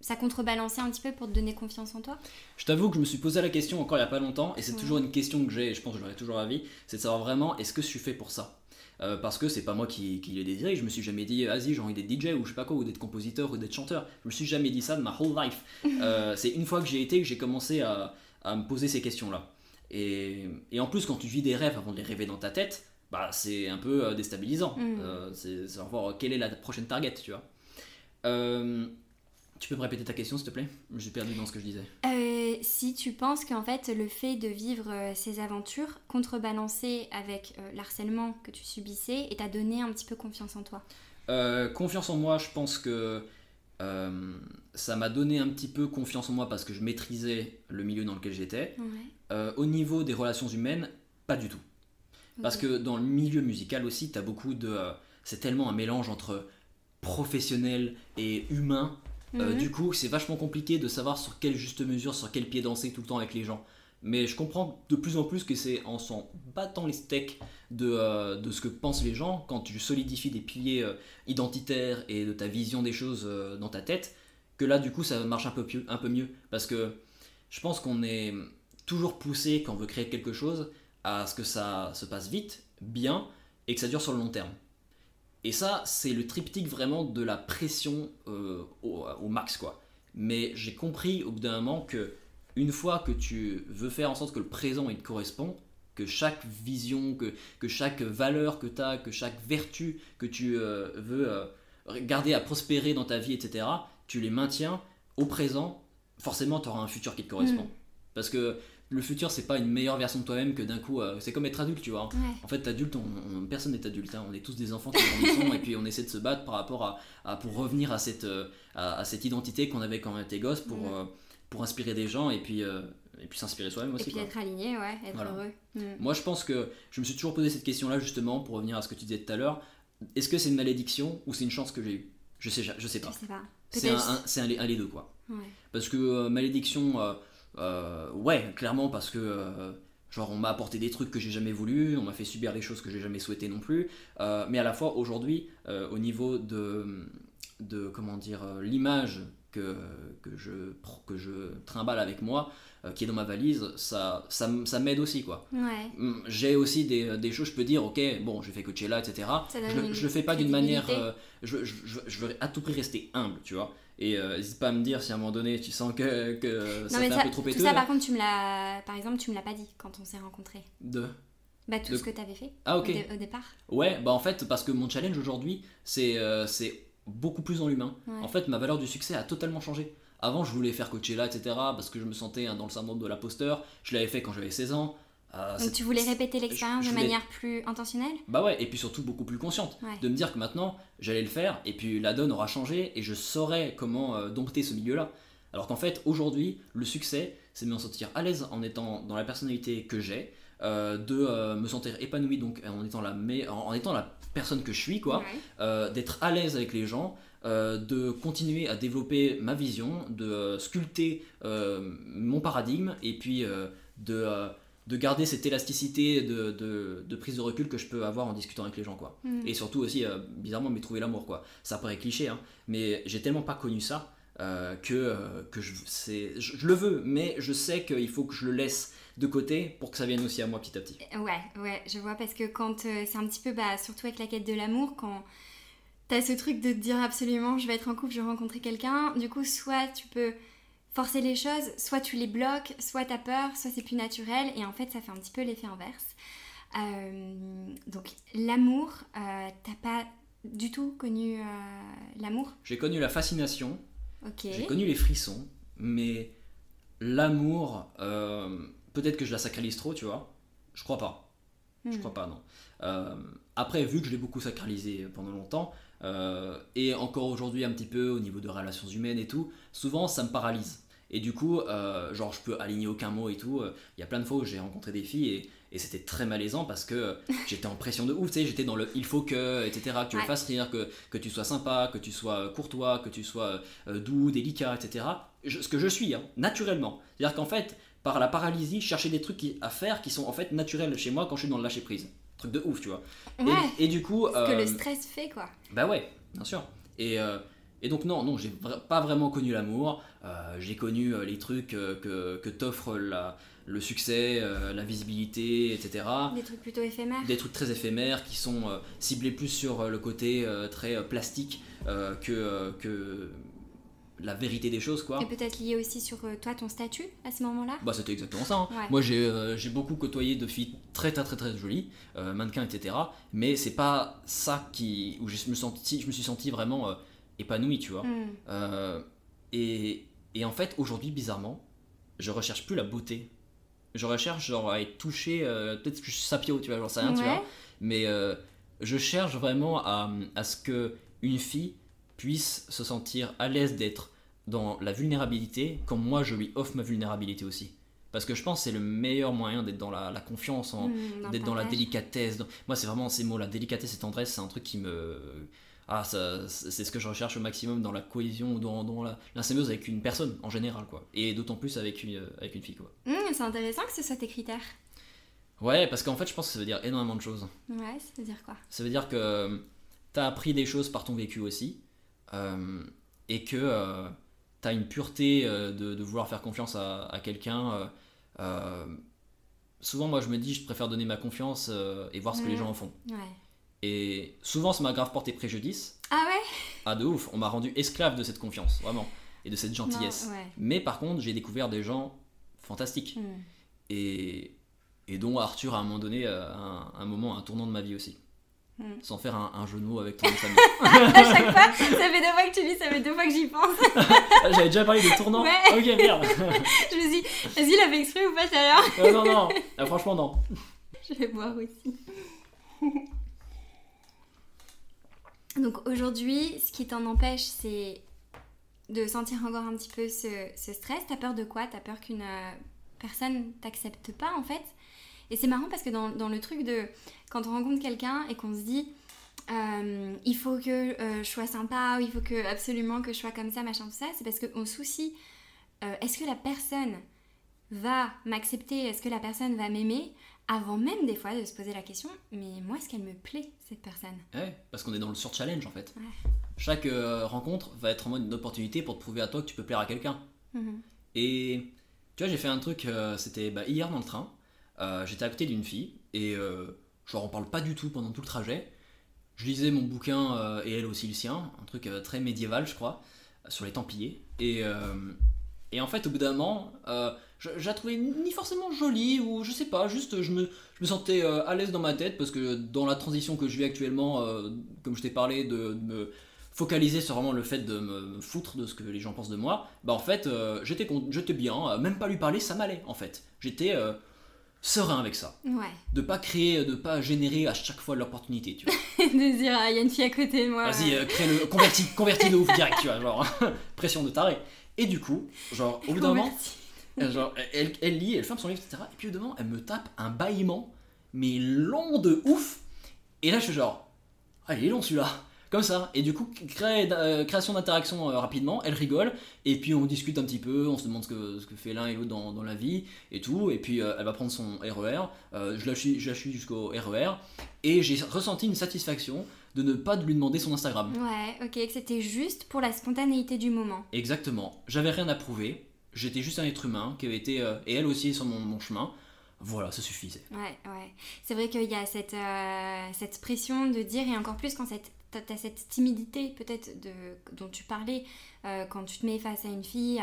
A: ça contrebalancé un petit peu pour te donner confiance en toi?
B: Je t'avoue que je me suis posé la question encore il n'y a pas longtemps, et c'est toujours une question que j'ai, et je pense que j'aurai toujours la vie, c'est de savoir vraiment est-ce que je suis fait pour ça? Euh, parce que c'est pas moi qui, qui l'ai désiré, je me suis jamais dit vas-y j'ai envie d'être DJ ou je sais pas quoi, ou d'être compositeur ou d'être chanteur, je me suis jamais dit ça de ma whole life. Euh, c'est une fois que j'ai été que j'ai commencé à, à me poser ces questions là. Et, et, en plus, quand tu vis des rêves avant de les rêver dans ta tête, bah, c'est un peu euh, déstabilisant. Mm. Euh, c'est savoir quelle est la prochaine target, tu vois. Euh, tu peux me répéter ta question, s'il te plaît? Suis perdu dans ce que je disais.
A: si tu penses qu'en fait, le fait de vivre ces aventures, contrebalancé avec l'harcèlement que tu subissais, et t'a donné un petit peu confiance en toi?
B: Confiance en moi, je pense que ça m'a donné un petit peu confiance en moi parce que je maîtrisais le milieu dans lequel j'étais. Euh, au niveau des relations humaines, pas du tout. Parce que dans le milieu musical aussi, tu as beaucoup de. Euh, c'est tellement un mélange entre professionnel et humain. Euh, mhm. du coup, c'est vachement compliqué de savoir sur quelle juste mesure, sur quel pied danser tout le temps avec les gens. Mais je comprends de plus en plus que c'est en s'en battant les steaks de, de, ce que pensent les gens, quand tu solidifies des piliers identitaires et de ta vision des choses dans ta tête, que là, du coup, ça marche un peu, mieux. Parce que je pense qu'on est toujours poussé, quand on veut créer quelque chose, à ce que ça se passe vite, bien, et que ça dure sur le long terme. Et ça, c'est le triptyque vraiment de la pression euh, au, max, quoi. Mais j'ai compris au bout d'un moment que une fois que tu veux faire en sorte que le présent il te correspond, que chaque vision, que, que chaque valeur que tu as, que chaque vertu que tu euh, veux euh, garder à prospérer dans ta vie, etc., tu les maintiens au présent, forcément tu auras un futur qui te correspond. Mm. Parce que le futur c'est pas une meilleure version de toi-même que d'un coup euh, c'est comme être adulte tu vois en fait adulte on, personne n'est adulte hein. on est tous des enfants qui grandissons et puis on essaie de se battre par rapport à, pour revenir à cette euh, à, cette identité qu'on avait quand on était gosse pour euh, pour inspirer des gens et puis et puis s'inspirer soi-même aussi
A: et puis être aligné ouais être heureux
B: mm. moi je pense que je me suis toujours posé cette question là justement pour revenir à ce que tu disais tout à l'heure est-ce que c'est une malédiction ou c'est une chance que j'ai eue? Je sais je sais pas, c'est un, un, un, les deux quoi. Parce que malédiction euh, ouais, clairement, parce que euh, genre on m'a apporté des trucs que j'ai jamais voulu, on m'a fait subir des choses que j'ai jamais souhaité non plus. Euh, mais à la fois aujourd'hui, au niveau de, de comment dire, l'image que, que, je, que je trimballe avec moi, qui est dans ma valise, ça, ça, ça m'aide aussi quoi.
A: Mm,
B: j'ai aussi des, des, choses, je peux dire, ok, bon, je fais Coachella, etc. Je, je le fais pas d'une manière, je, je, je, veux à tout prix rester humble, tu vois. Et euh, n'hésite pas à me dire si à un moment donné tu sens que, que ça fait un peu trop
A: Tout ça, par contre, tu me l'as, par exemple, tu me l'as pas dit quand on s'est rencontrés.
B: De
A: bah, tout ce que tu avais fait
B: ah,
A: au, départ.
B: Ouais, bah en fait, parce que mon challenge aujourd'hui, c'est euh, beaucoup plus dans l'humain. En fait, ma valeur du succès a totalement changé. Avant, je voulais faire Coachella, etc., parce que je me sentais hein, dans le syndrome de l'imposteur. Je l'avais fait quand j'avais 16 ans.
A: Euh, Donc tu voulais répéter l'expérience de manière plus intentionnelle?
B: Bah ouais, et puis surtout beaucoup plus consciente. De me dire que maintenant, j'allais le faire, et puis la donne aura changé, et je saurais comment euh, dompter ce milieu-là. Alors qu'en fait, aujourd'hui, le succès, c'est de me sentir à l'aise en étant dans la personnalité que j'ai, euh, de euh, me sentir épanoui donc en étant la, en étant la personne que je suis, quoi, euh, d'être à l'aise avec les gens, de continuer à développer ma vision, de sculpter mon paradigme et puis de de garder cette élasticité de, de, prise de recul que je peux avoir en discutant avec les gens quoi. Mm. Et surtout aussi, bizarrement, mais trouver l'amour quoi. Ça paraît cliché, hein, mais j'ai tellement pas connu ça euh, que, euh, que je, je, le veux, mais je sais qu'il faut que je le laisse de côté pour que ça vienne aussi à moi petit à petit.
A: Ouais, ouais, je vois, parce que quand euh, c'est un petit peu, bah, surtout avec la quête de l'amour, quand t'as ce truc de te dire absolument je vais être en couple, je vais rencontrer quelqu'un, du coup, soit tu peux forcer les choses, soit tu les bloques, soit t'as peur, soit c'est plus naturel, et en fait, ça fait un petit peu l'effet inverse. donc, l'amour, t'as pas du tout connu l'amour?
B: J'ai connu la fascination, j'ai connu les frissons, mais l'amour, euh, peut-être que je la sacralise trop, tu vois. Je crois pas. Je hmm. crois pas, non. Euh, après, vu que je l'ai beaucoup sacralisé pendant longtemps, euh, et encore aujourd'hui un petit peu au niveau de relations humaines et tout, souvent ça me paralyse. Et du coup, euh, genre, je peux aligner aucun mot et tout. Il y a plein de fois où j'ai rencontré des filles et, et c'était très malaisant parce que j'étais en pression de ouf, tu sais, j'étais dans le il faut que, etc., que tu me fasses rire, que, que tu sois sympa, que tu sois courtois, que tu sois euh, doux, délicat, etc. ce que je suis, hein, naturellement. C'est-à-dire qu'en fait, par la paralysie, chercher des trucs à faire qui sont en fait naturels chez moi quand je suis dans le lâcher prise. Truc de ouf, tu vois. Et, du coup.
A: Ce que le euh, stress fait, quoi.
B: Bah ouais, bien sûr. Et. Et donc non, non, j'ai pas vraiment connu l'amour. Euh, j'ai connu euh, les trucs euh, que, que t'offre le succès, la visibilité, etc.
A: Des trucs plutôt éphémères.
B: Des trucs très éphémères qui sont ciblés plus sur le côté très plastique que, que la vérité des choses quoi.
A: Et peut-être lié aussi sur toi ton statut à ce moment-là?
B: Bah c'était exactement ça. Hein. Moi j'ai beaucoup côtoyé de filles très très très très jolies, mannequins etc. Mais c'est pas ça qui où je me, senti, je me suis senti vraiment épanoui, tu vois. Hmm. Euh, et, et, en fait, aujourd'hui, bizarrement, je recherche plus la beauté. Je recherche genre à être touché, euh, peut-être que je suis sapio, tu vois, j'en sais rien, tu vois. Mais euh, je cherche vraiment à, à, ce que une fille puisse se sentir à l'aise d'être dans la vulnérabilité, comme moi je lui offre ma vulnérabilité aussi. Parce que je pense que c'est le meilleur moyen d'être dans la, confiance, hmm, d'être dans la délicatesse. Moi, c'est vraiment ces mots, la délicatesse et tendresse, c'est un truc qui me, ah, c'est ce que je recherche au maximum dans la cohésion ou dans, dans la, symbiose avec une personne en général, quoi. Et d'autant plus avec une, avec une fille, quoi.
A: Mmh, c'est intéressant que ce soit tes critères.
B: Ouais, parce qu'en fait, je pense que ça veut dire énormément de choses.
A: Ouais, ça veut dire quoi?
B: Ça veut dire que euh, t'as appris des choses par ton vécu aussi, euh, et que euh, t'as une pureté de, de, vouloir faire confiance à, à quelqu'un. souvent, moi, je me dis, je préfère donner ma confiance et voir ce que les gens en font.
A: Ouais.
B: Et souvent, ça m'a grave porté préjudice.
A: Ah ouais?
B: Ah de ouf, on m'a rendu esclave de cette confiance, vraiment, et de cette gentillesse. Mais par contre, j'ai découvert des gens fantastiques. Hmm. Et, et dont Arthur, à un moment donné, euh, un, un moment, un tournant de ma vie aussi. Hmm. Sans faire un, genou avec ton famille.
A: à chaque fois, ça fait deux fois que tu dis, ça fait deux fois que j'y pense.
B: J'avais déjà parlé de tournant. Ok, merde.
A: je me suis dit, vas-y, il avait exprès ou pas tout à l'heure
B: euh, Non, non, ah, franchement, non.
A: Je vais boire aussi. Donc aujourd'hui, ce qui t'en empêche, c'est de sentir encore un petit peu ce, stress. T'as peur de quoi? T'as peur qu'une euh, personne t'accepte pas en fait? Et c'est marrant parce que dans, le truc de quand on rencontre quelqu'un et qu'on se dit euh, il faut que euh, je sois sympa ou il faut que absolument que je sois comme ça, machin, tout ça, c'est parce qu'on soucie est-ce que la personne va m'accepter, est-ce que la personne va m'aimer avant même des fois de se poser la question, mais moi, est-ce qu'elle me plaît, cette personne?
B: Ouais, parce qu'on est dans le sur-challenge en fait. Chaque euh, rencontre va être en mode une opportunité pour te prouver à toi que tu peux plaire à quelqu'un. Mhm. Et tu vois, j'ai fait un truc, euh, c'était bah, hier dans le train, euh, j'étais à côté d'une fille, et je leur en parle pas du tout pendant tout le trajet. Je lisais mon bouquin, et elle aussi le sien, un truc très médiéval, je crois, sur les Templiers. Et, et en fait, au bout d'un moment, je, la trouvais ni forcément jolie ou je sais pas, juste je me, je me sentais euh, à l'aise dans ma tête parce que dans la transition que je vis actuellement, euh, comme je t'ai parlé, de, me focaliser sur vraiment le fait de me foutre de ce que les gens pensent de moi, bah en fait euh, j'étais, j'étais bien, même pas lui parler ça m'allait en fait. J'étais serein avec ça.
A: Ouais.
B: De pas créer, de pas générer à chaque fois l'opportunité, tu vois.
A: de dire, ah, il y a une fille à côté de moi.
B: Vas-y, crée le, convertis, convertis de ouf direct, tu vois, genre, pression de taré. Et du coup, genre, au bout d'un moment, genre, elle, elle lit, elle ferme son livre, etc. Et puis au bout d'un moment, elle me tape un bâillement, mais long de ouf. Et là, je suis genre, ah, il est long celui-là. Comme ça. Et du coup, euh, création d'interaction euh, rapidement, elle rigole. Et puis on discute un petit peu, on se demande ce que, ce que fait l'un et l'autre dans, dans la vie et tout. Et puis euh, elle va prendre son RER. Euh, je la suis, je la suis jusqu'au RER. Et j'ai ressenti une satisfaction de ne pas lui demander son Instagram.
A: Ouais, ok, que c'était juste pour la spontanéité du moment.
B: Exactement. J'avais rien à prouver. J'étais juste un être humain qui avait été. et elle aussi sur mon, mon chemin. Voilà, ça suffisait.
A: Ouais, ouais. C'est vrai qu'il y a cette, euh, cette pression de dire, et encore plus quand cette- t'as t'as cette timidité peut-être dont tu parlais, euh, quand tu te mets face à une fille,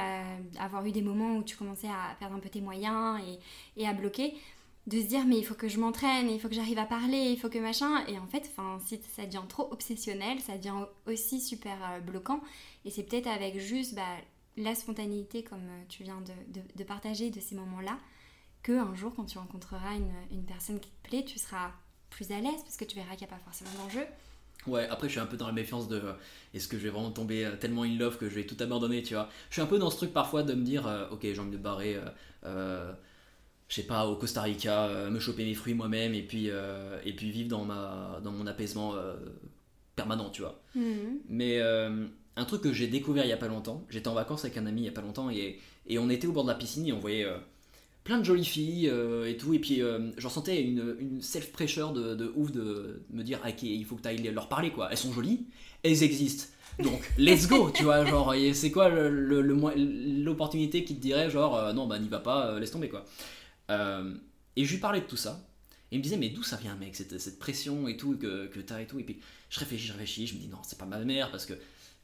A: avoir eu des moments où tu commençais à perdre un peu tes moyens et, et à bloquer, de se dire mais il faut que je m'entraîne, il faut que j'arrive à parler, il faut que machin, et en fait, si ça devient trop obsessionnel, ça devient aussi super euh, bloquant, et c'est peut-être avec juste bah, la spontanéité comme euh, tu viens de, de- de partager de ces moments-là, que un jour quand tu rencontreras une, une personne qui te plaît, tu seras plus à l'aise parce que tu verras qu'il n'y a pas forcément d'enjeu.
B: Ouais, après je suis un peu dans la méfiance de euh, est-ce que je vais vraiment tomber euh, tellement in love que je vais tout abandonner, tu vois. Je suis un peu dans ce truc parfois de me dire euh, ok, j'ai envie de barrer, je sais pas, au Costa Rica, me choper mes fruits moi-même et puis, et puis vivre dans, ma, dans mon apaisement permanent, tu vois. Mais euh, un truc que j'ai découvert il y a pas longtemps, j'étais en vacances avec un ami il y a pas longtemps et, et on était au bord de la piscine et on voyait plein de jolies filles euh, et tout. Et puis euh, j'en sentais une, une self-pressure de, de ouf de me dire ah, ok, il faut que tu ailles leur parler quoi. Elles sont jolies, elles existent. Donc let's go, tu vois. Genre, c'est quoi le- le- le l'opportunité qui te dirait genre euh, non, bah n'y va pas, laisse tomber quoi. Et je lui parlais de tout ça. Et il me disait, mais d'où ça vient, mec, cette, cette pression et tout que, que t'as et tout. Et puis je réfléchis, je réfléchis, je me dis, non, c'est pas ma mère parce que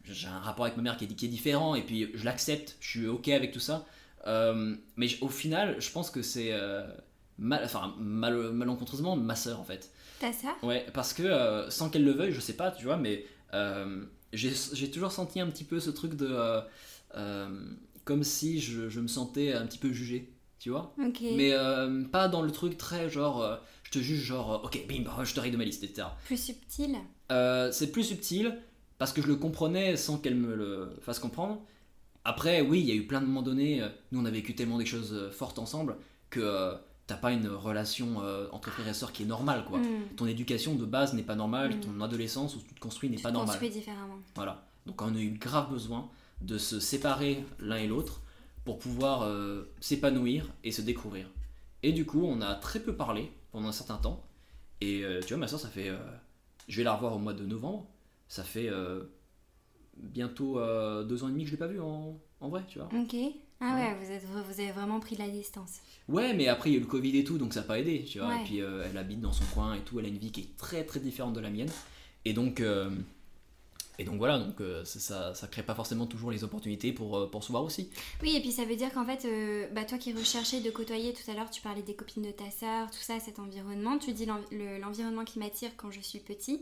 B: j'ai un rapport avec ma mère qui est, qui est différent et puis je l'accepte, je suis ok avec tout ça. Euh, mais au final, je pense que c'est euh, mal, enfin, mal, malencontreusement ma soeur en fait.
A: T'as ça
B: Ouais, parce que euh, sans qu'elle le veuille, je sais pas, tu vois, mais j'ai toujours senti un petit peu ce truc de. comme si je, je me sentais un petit peu jugé, tu vois.
A: Ok.
B: Mais pas dans le truc très genre. je te juge, genre, ok, bim, bah, je te règle de ma liste, etc.
A: Plus subtil?
B: Euh, c'est plus subtil parce que je le comprenais sans qu'elle me le fasse comprendre. Après, oui, il y a eu plein de moments donnés. euh, Nous, on a vécu tellement des choses euh, fortes ensemble que euh, t'as pas une relation euh, entre frères et sœurs qui est normale, quoi.
A: Hmm.
B: Ton éducation de base n'est pas normale,
A: Mm.
B: ton adolescence où tu te construis n'est pas normale.
A: différemment.
B: Voilà. Donc on a eu grave besoin de se séparer l'un et l'autre pour pouvoir euh, s'épanouir et se découvrir. Et du coup, on a très peu parlé pendant un certain temps. Et euh, tu vois, ma soeur, ça fait. je vais la revoir au mois de novembre. Ça fait bientôt euh, deux ans et demi que je l'ai pas vue en, en vrai, tu vois.
A: Ok. Ah
B: Ouais.
A: ouais, vous, êtes, vous avez vraiment pris de la distance.
B: Ouais, mais après, il y a eu le Covid et tout, donc ça n'a pas aidé, tu vois.
A: Ouais.
B: Et puis, euh, elle habite dans son coin et tout, elle a une vie qui est très très différente de la mienne. Et donc, euh, et donc voilà, donc, ça, ça, crée pas forcément toujours les opportunités pour, pour se voir aussi.
A: Oui, et puis ça veut dire qu'en fait, bah, toi qui recherchais de côtoyer tout à l'heure, tu parlais des copines de ta sœur, tout ça, cet environnement. Tu dis l'env- le- l'environnement qui m'attire quand je suis petit.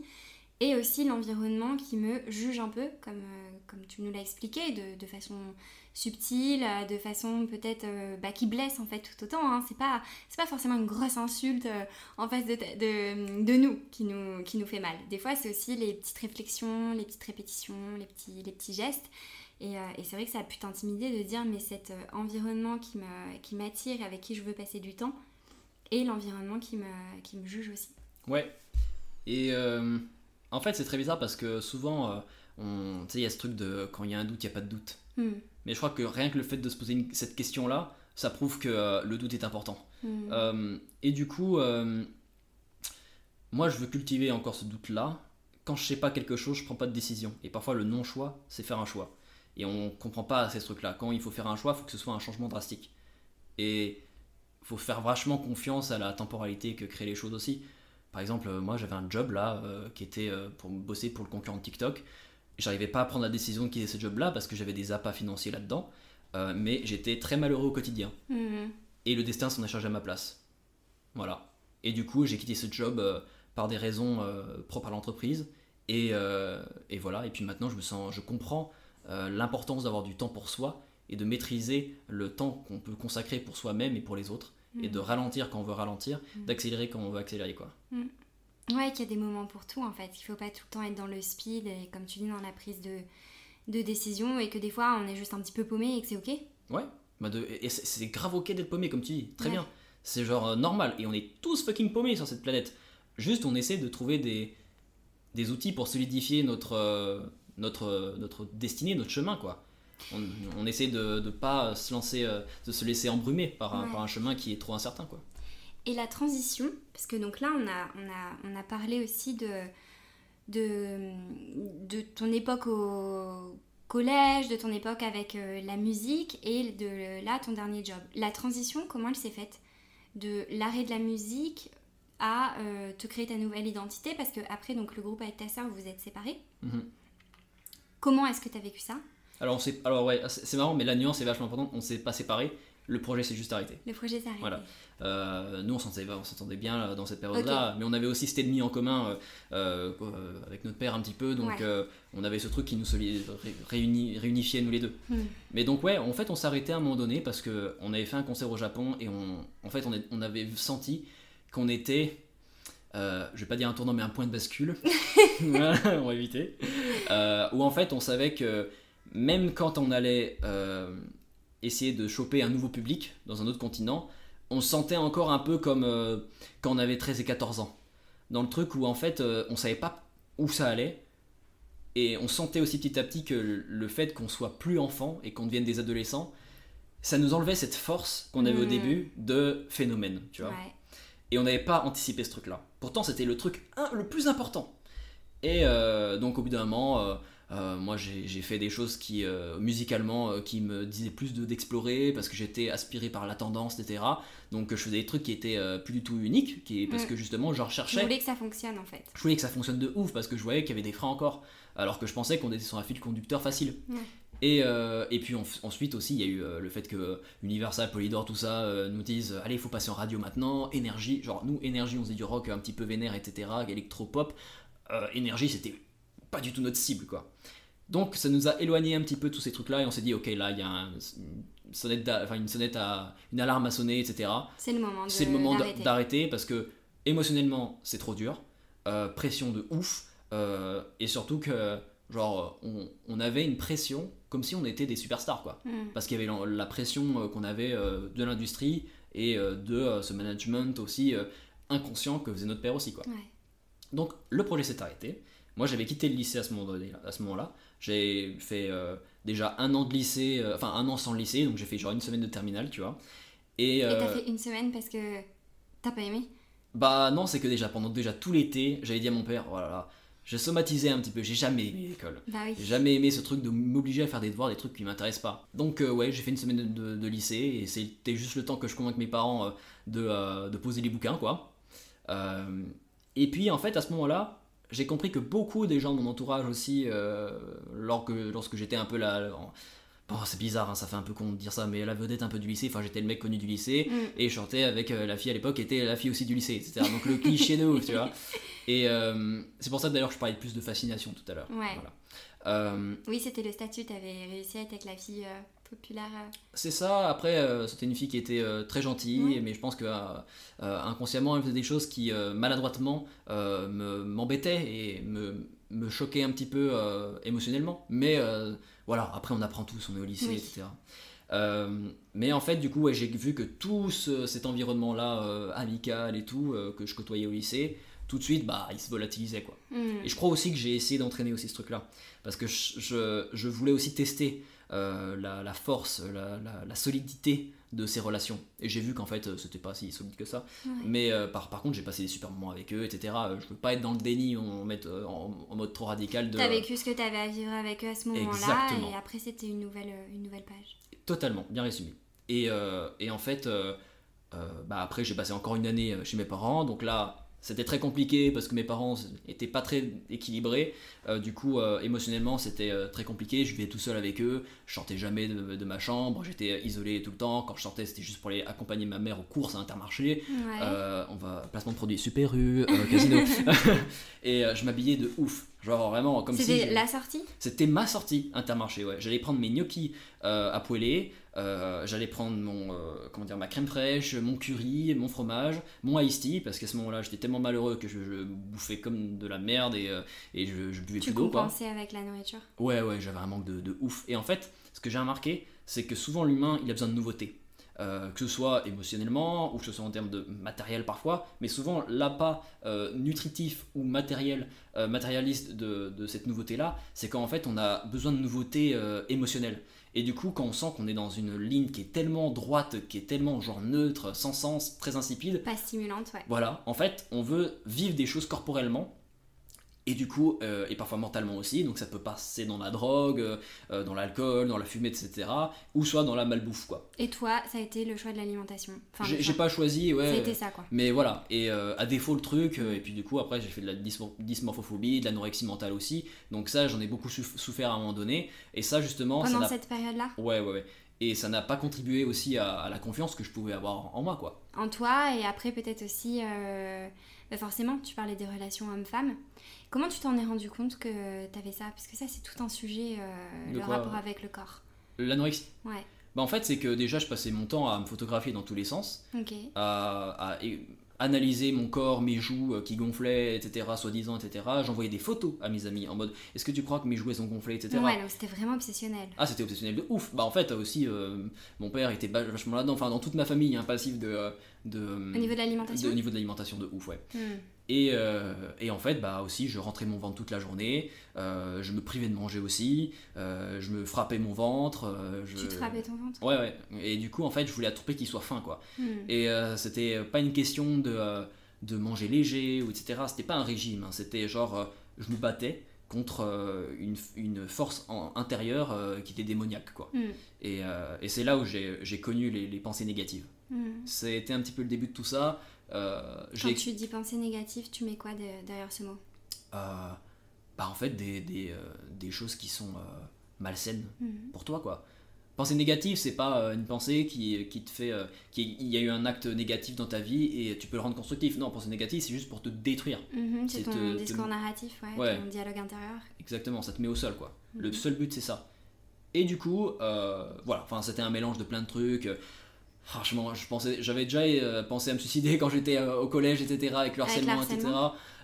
A: Et aussi l'environnement qui me juge un peu, comme, euh, comme tu nous l'as expliqué, de, de façon subtile, euh, de façon peut-être euh, bah, qui blesse en fait tout autant. Hein. C'est pas, pas forcément une grosse insulte en face de, de, nous qui, nous qui nous fait mal. Des fois, c'est aussi les petites réflexions, les petites répétitions, les petits, les petits gestes. Et, et c'est vrai que ça a pu t'intimider de dire, mais cet environnement qui m'attire, avec qui je veux passer du temps, et l'environnement qui me, qui me juge aussi.
B: Ouais. Et en fait, c'est très bizarre parce que souvent, euh, on- tu sais, il y a ce truc de quand il y a un doute, il n'y a pas de doute.
A: Hmm.
B: Mais je crois que rien que le fait de se poser une- cette question-là, ça prouve que euh, le doute est important.
A: Hmm.
B: Euh, et du coup, moi je veux cultiver encore ce doute-là. Quand je sais pas quelque chose, je prends pas de décision. Et parfois le non-choix, c'est faire un choix. Et on comprend pas ces trucs-là. Quand il faut faire un choix, il faut que ce soit un changement drastique. Et il faut faire vachement confiance à la temporalité que créent les choses aussi. Par exemple, euh, moi j'avais un job là euh, qui était euh, pour bosser pour le concurrent de TikTok. J'arrivais pas à prendre la décision de quitter ce job-là parce que j'avais des appâts financiers là-dedans. Mais j'étais très malheureux au quotidien
A: Hmm.
B: et le destin s'en est chargé à ma place. Voilà. Et du coup, j'ai quitté ce job par des raisons propres à l'entreprise. Et, euh, et voilà. Et puis maintenant, je me sens, je comprends euh, l'importance d'avoir du temps pour soi et de maîtriser le temps qu'on peut consacrer pour soi-même et pour les autres. Et de ralentir quand on veut ralentir,
A: Mm.
B: d'accélérer quand on veut accélérer, quoi.
A: Ouais, qu'il y a des moments pour tout en fait. Il faut pas tout le temps être dans le speed et comme tu dis dans la prise de de décision et que des fois on est juste un petit peu paumé et que c'est ok.
B: Ouais, bah de, et c'est- c'est grave ok d'être paumé, comme tu dis, très
A: Ouais.
B: bien. C'est genre euh, normal, et on est tous fucking paumés sur cette planète. Juste, on essaie de trouver des, des outils pour solidifier notre, euh, notre, euh, notre destinée, notre chemin, quoi. On, on essaie de ne pas se lancer, euh, de se laisser embrumer par un,
A: Ouais.
B: par un chemin qui est trop incertain, quoi.
A: Et la transition, parce que donc là on a, on a, on a parlé aussi de, de, de ton époque au collège, de ton époque avec euh, la musique et de là ton dernier job. La transition, comment elle s'est faite? De l'arrêt de la musique à euh, te créer ta nouvelle identité parce que après donc le groupe avec ta sœur vous êtes séparés.
B: Mhm.
A: Comment est-ce que tu as vécu ça?
B: Alors, on alors ouais, c'est marrant, mais la nuance est vachement importante. On s'est pas séparés, le projet s'est juste arrêté.
A: Le projet s'est arrêté.
B: Voilà. Euh, nous, on s'entendait, bien là, dans cette période-là, mais on avait aussi cet ennemi en commun euh, euh, euh, avec notre père un petit peu, donc
A: Ouais.
B: euh, on avait ce truc qui nous réuni- réunifiait nous les deux.
A: Hmm.
B: Mais donc ouais, en fait, on arrêté à un moment donné parce que on avait fait un concert au Japon et on, en fait, on, est- on avait senti qu'on était, euh, je vais pas dire un tournant, mais un point de bascule. Voilà, on va éviter. Euh, où en fait, on savait que même quand on allait euh, essayer de choper un nouveau public dans un autre continent, on se sentait encore un peu comme euh, quand on avait 13 et 14 ans. Dans le truc où en fait, euh, on savait pas où ça allait. Et on sentait aussi petit à petit que le- fait qu'on soit plus enfant et qu'on devienne des adolescents, ça nous enlevait cette force qu'on avait au
A: Mm.
B: début de phénomène, tu vois.
A: Ouais.
B: Et on n'avait pas anticipé ce truc-là. Pourtant, c'était le truc un- le plus important. Et euh, donc, au bout d'un moment, euh, moi, j'ai fait des choses qui, euh, musicalement, euh, qui me disaient plus de- d'explorer, parce que j'étais aspiré par la tendance, etc. Donc, je faisais des trucs qui étaient euh, plus du tout uniques, qui, parce
A: Mm.
B: que justement, je
A: Je
B: recherchais.
A: voulais que ça fonctionne en fait.
B: Je voulais que ça fonctionne de ouf, parce que je voyais qu'il y avait des freins encore. Alors que je pensais qu'on était sur un fil conducteur facile.
A: Ouais.
B: Et, euh, et puis en- ensuite aussi, il y a eu euh, le fait que Universal, Polydor, tout ça euh, nous disent allez, il faut passer en radio maintenant. Énergie, genre nous, énergie, on faisait du rock un petit peu vénère, etc. Électro-pop. Énergie, c'était pas du tout notre cible, quoi. Donc ça nous a éloigné un petit peu tous ces trucs-là et on s'est dit ok, là, il y a un- une sonnette, enfin, une sonnette à une alarme à sonner, etc.
A: C'est le moment
B: C'est le moment d'a-
A: d'arrêter.
B: parce que émotionnellement c'est trop dur, euh, pression de ouf, euh, et surtout que genre on, on avait une pression comme si on était des superstars quoi.
A: Hmm.
B: Parce qu'il y avait la, la pression euh, qu'on avait de l'industrie et de ce management aussi inconscient que faisait notre père aussi quoi.
A: Ouais.
B: Donc le projet s'est arrêté. Moi j'avais quitté le lycée à ce moment-là. J'ai fait euh, déjà un an de lycée, euh, enfin un an sans lycée, donc j'ai fait genre une semaine de terminale, tu vois. Et, euh,
A: t'as fait une semaine parce que t'as pas aimé?
B: Bah non, c'est que déjà pendant déjà tout l'été, j'avais dit à mon père, voilà, j'ai somatisé un petit peu, j'ai jamais aimé l'école.
A: Bah oui.
B: J'ai jamais aimé ce truc de m'obliger à faire des devoirs, des trucs qui m'intéressent pas. Donc euh, ouais, j'ai fait une semaine de, de- de lycée et c'était juste le temps que je convainque mes parents de, de poser les bouquins, quoi. Et puis en fait, à ce moment-là, j'ai compris que beaucoup des gens de mon entourage aussi, euh, lorsque, lorsque j'étais un peu là... Bon, c'est bizarre, hein, ça fait un peu con de dire ça, mais la vedette un peu du lycée, enfin j'étais le mec connu du lycée,
A: Mm.
B: et je sortais avec euh, la fille à l'époque qui était la fille aussi du lycée, etc. Donc le cliché de ouf, tu vois. Et euh, c'est pour ça d'ailleurs que je parlais plus de fascination tout à l'heure.
A: Ouais.
B: Voilà.
A: Oui, c'était le statut, t'avais réussi à être avec la fille populaire. euh.
B: c'est ça, après euh, c'était une fille qui était euh, très gentille, mais je pense que euh, inconsciemment elle faisait des choses qui maladroitement me- m'embêtaient et me, me choquaient un petit peu émotionnellement. Mais voilà, après on apprend tous, on est au lycée,
A: Oui.
B: etc. Mais en fait, du coup, ouais, j'ai vu que tout ce- cet environnement-là, amical et tout, que je côtoyais au lycée, tout de suite, bah, il se volatilisait, quoi.
A: Hmm.
B: Et je crois aussi que j'ai essayé d'entraîner aussi ce truc-là. Parce que je, je- je voulais aussi tester euh, la, la force, la, la- la solidité de ces relations. Et j'ai vu qu'en fait, euh, c'était pas si solide que ça.
A: Ouais.
B: Mais euh, par, par contre, j'ai passé des super moments avec eux, etc. Je veux pas être dans le déni en, mettre, euh, en, en mode trop radical de.
A: T'as vécu ce que t'avais à vivre avec eux à ce moment-là, et après c'était une nouvelle, une nouvelle page.
B: Totalement, bien résumé. Et, et en fait, bah après, j'ai passé encore une année chez mes parents. Donc là, c'était très compliqué parce que mes parents étaient pas très équilibrés. Euh, du coup, euh, émotionnellement, c'était euh, très compliqué. Je vivais tout seul avec eux. Je sortais jamais de, de ma chambre. J'étais isolé tout le temps. Quand je sortais, c'était juste pour aller accompagner ma mère aux courses à Intermarché.
A: Ouais.
B: On va placement de produits Super U, Casino. et je m'habillais de ouf. Genre vraiment comme si
A: C'était la sortie?
B: C'était ma sortie Intermarché, ouais. J'allais prendre mes gnocchis à poêler, euh, j'allais prendre mon, euh, comment dire, ma crème fraîche, mon curry, mon fromage, mon iced tea, parce qu'à ce moment-là, j'étais tellement malheureux que je, je bouffais comme de la merde et, euh, et je, je buvais
A: Tu
B: plus d'eau. quoi.
A: compensais avec la nourriture?
B: Ouais, ouais, j'avais un manque de, de ouf. Et en fait, ce que j'ai remarqué, c'est que souvent l'humain, il a besoin de nouveautés. Que ce soit émotionnellement ou que ce soit en termes de matériel parfois, mais souvent l'appât nutritif ou matériel, matérialiste de, de cette nouveauté-là, c'est qu'en fait on a besoin de nouveautés émotionnelles. Et du coup, quand on sent qu'on est dans une ligne qui est tellement droite, qui est tellement genre neutre, sans sens, très insipide,
A: Pas stimulante, ouais.
B: voilà, en fait, on veut vivre des choses corporellement. Et du coup, euh, et parfois mentalement aussi, donc ça peut passer dans la drogue, euh, euh, dans l'alcool, dans la fumée, etc. Ou soit dans la malbouffe, quoi.
A: Et toi, ça a été le choix de l'alimentation? Enfin,
B: J'ai pas choisi, ouais.
A: Ça a été ça, quoi.
B: Mais voilà, et euh, à défaut le truc, et puis du coup après j'ai fait de la dysmor- dysmorphophobie, de l'anorexie mentale aussi, donc ça j'en ai beaucoup souff- souffert à un moment donné, et ça justement,
A: Pendant cette période-là?
B: Ouais, ouais, ouais. Et ça n'a pas contribué aussi à, à la confiance que je pouvais avoir en moi, quoi.
A: En toi, et après peut-être aussi... bah forcément, tu parlais des relations hommes-femmes. Comment tu t'en es rendu compte que t'avais ça? Parce que ça, c'est tout un sujet, euh, le
B: quoi?
A: rapport avec le corps.
B: L'anorexie
A: Ouais,
B: Bah en fait c'est que déjà je passais mon temps à me photographier dans tous les sens, à, analyser mon corps, mes joues euh, qui gonflaient, etc., soi-disant, etc. J'envoyais des photos à mes amis en mode est-ce que tu crois que mes jouets sont gonflés, etc.
A: Ouais, donc c'était vraiment obsessionnel.
B: Ah, c'était obsessionnel de ouf. Bah, en fait, aussi, euh, mon père était vachement là-dedans. Enfin, dans toute ma famille, il y a un passif de. de
A: Au niveau de l'alimentation?
B: au niveau de l'alimentation de ouf, ouais.
A: Hmm.
B: Et, euh, et en fait, bah aussi, je rentrais mon ventre toute la journée. euh, je me privais de manger aussi. euh, je me frappais mon ventre. je...
A: Tu te frappais ton ventre?
B: Ouais, ouais. Et du coup, en fait, je voulais prix qu'il soit fin, quoi.
A: Hmm.
B: Et c'était pas une question de, de manger léger ou etc. C'était pas un régime. hein. C'était genre, je me battais contre une, une force en- intérieure qui était démoniaque, quoi.
A: Hmm.
B: Et, et c'est là où j'ai connu les, les pensées négatives.
A: Hmm.
B: C'était un petit peu le début de tout ça. Euh,
A: Quand tu dis pensée négative, tu mets quoi de- derrière ce mot
B: euh, bah en fait des, des, euh, des choses qui sont malsaines
A: Hmm.
B: pour toi quoi. Pensée négative, c'est pas une pensée qui, qui te fait. qui, il y a eu un acte négatif dans ta vie et tu peux le rendre constructif. Non, pensée négative, c'est juste pour te détruire.
A: Mhm, c'est
B: C'est
A: ton
B: te- te-
A: discours narratif, ouais,
B: Ouais.
A: ton dialogue intérieur.
B: Exactement, ça te met au sol quoi. Le
A: Mhm.
B: seul but c'est ça. Et du coup, euh, voilà, enfin c'était un mélange de plein de trucs. Franchement, je pensais, j'avais déjà euh, pensé à me suicider quand j'étais euh, au collège, etc. Avec le
A: Avec
B: harcèlement, etc.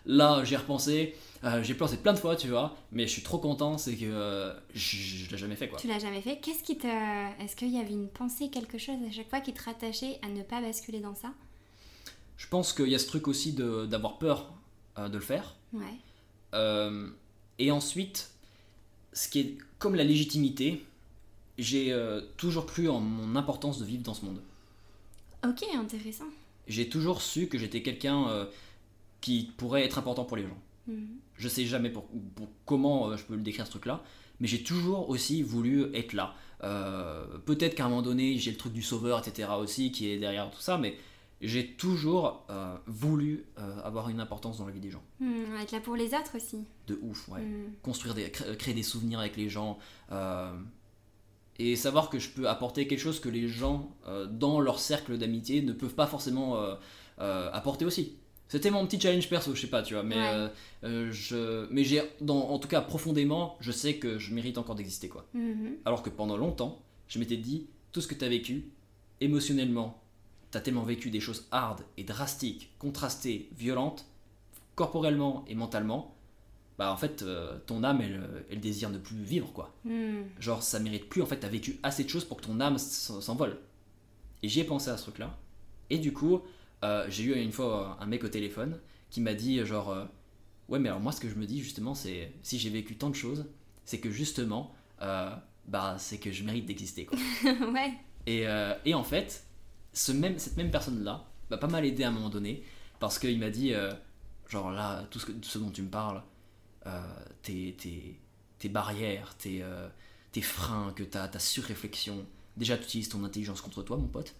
B: Là, j'y ai repensé. euh, j'ai pensé plein de fois, tu vois. Mais je suis trop content, c'est que je, je l'ai jamais fait quoi.
A: Tu l'as jamais fait. Qu'est-ce qui te. Est-ce qu'il y avait une pensée, quelque chose à chaque fois qui te rattachait à ne pas basculer dans ça?
B: Je pense qu'il y a ce truc aussi de- d'avoir peur de le faire.
A: Ouais.
B: Et ensuite, ce qui est comme la légitimité, j'ai euh, toujours cru en mon importance de vivre dans ce monde.
A: Ok, intéressant.
B: J'ai toujours su que j'étais quelqu'un euh, qui pourrait être important pour les gens.
A: Mhm.
B: Je sais jamais pour, pour- comment euh, je peux le décrire ce truc-là, mais j'ai toujours aussi voulu être là. Peut-être qu'à un moment donné, j'ai le truc du sauveur, etc. aussi qui est derrière tout ça, mais j'ai toujours euh, voulu euh, avoir une importance dans la vie des gens.
A: Mhm, Être là pour les autres aussi.
B: De ouf, ouais.
A: Mhm.
B: construire des, créer des souvenirs avec les gens euh, et savoir que je peux apporter quelque chose que les gens euh, dans leur cercle d'amitié ne peuvent pas forcément euh, euh, apporter aussi. C'était mon petit challenge perso, je sais pas, tu vois, mais
A: Ouais.
B: je, mais j'ai, dans, en tout cas profondément, je sais que je mérite encore d'exister, quoi.
A: Mhm.
B: Alors que pendant longtemps, je m'étais dit, tout ce que tu as vécu, émotionnellement, tu as tellement vécu des choses hard et drastiques, contrastées, violentes, corporellement et mentalement, bah en fait, euh, ton âme, elle, euh, elle désire ne plus vivre, quoi.
A: Mhm.
B: Genre, ça mérite plus, en fait, tu as vécu assez de choses pour que ton âme s'envole. Et j'y ai pensé à ce truc-là. Et du coup, euh, j'ai eu une fois un mec au téléphone qui m'a dit, genre, euh, ouais, mais alors moi, ce que je me dis, justement, c'est, si j'ai vécu tant de choses, c'est que justement, bah, c'est que je mérite d'exister, quoi.
A: ouais.
B: Et, et en fait, ce même, cette même personne-là m'a pas mal aidé à un moment donné, parce qu'il m'a dit, genre là, tout ce, que, tout ce dont tu me parles, tes, tes, tes barrières, tes, euh, tes freins, que ta, ta surréflexion, déjà tu utilises ton intelligence contre toi, mon pote,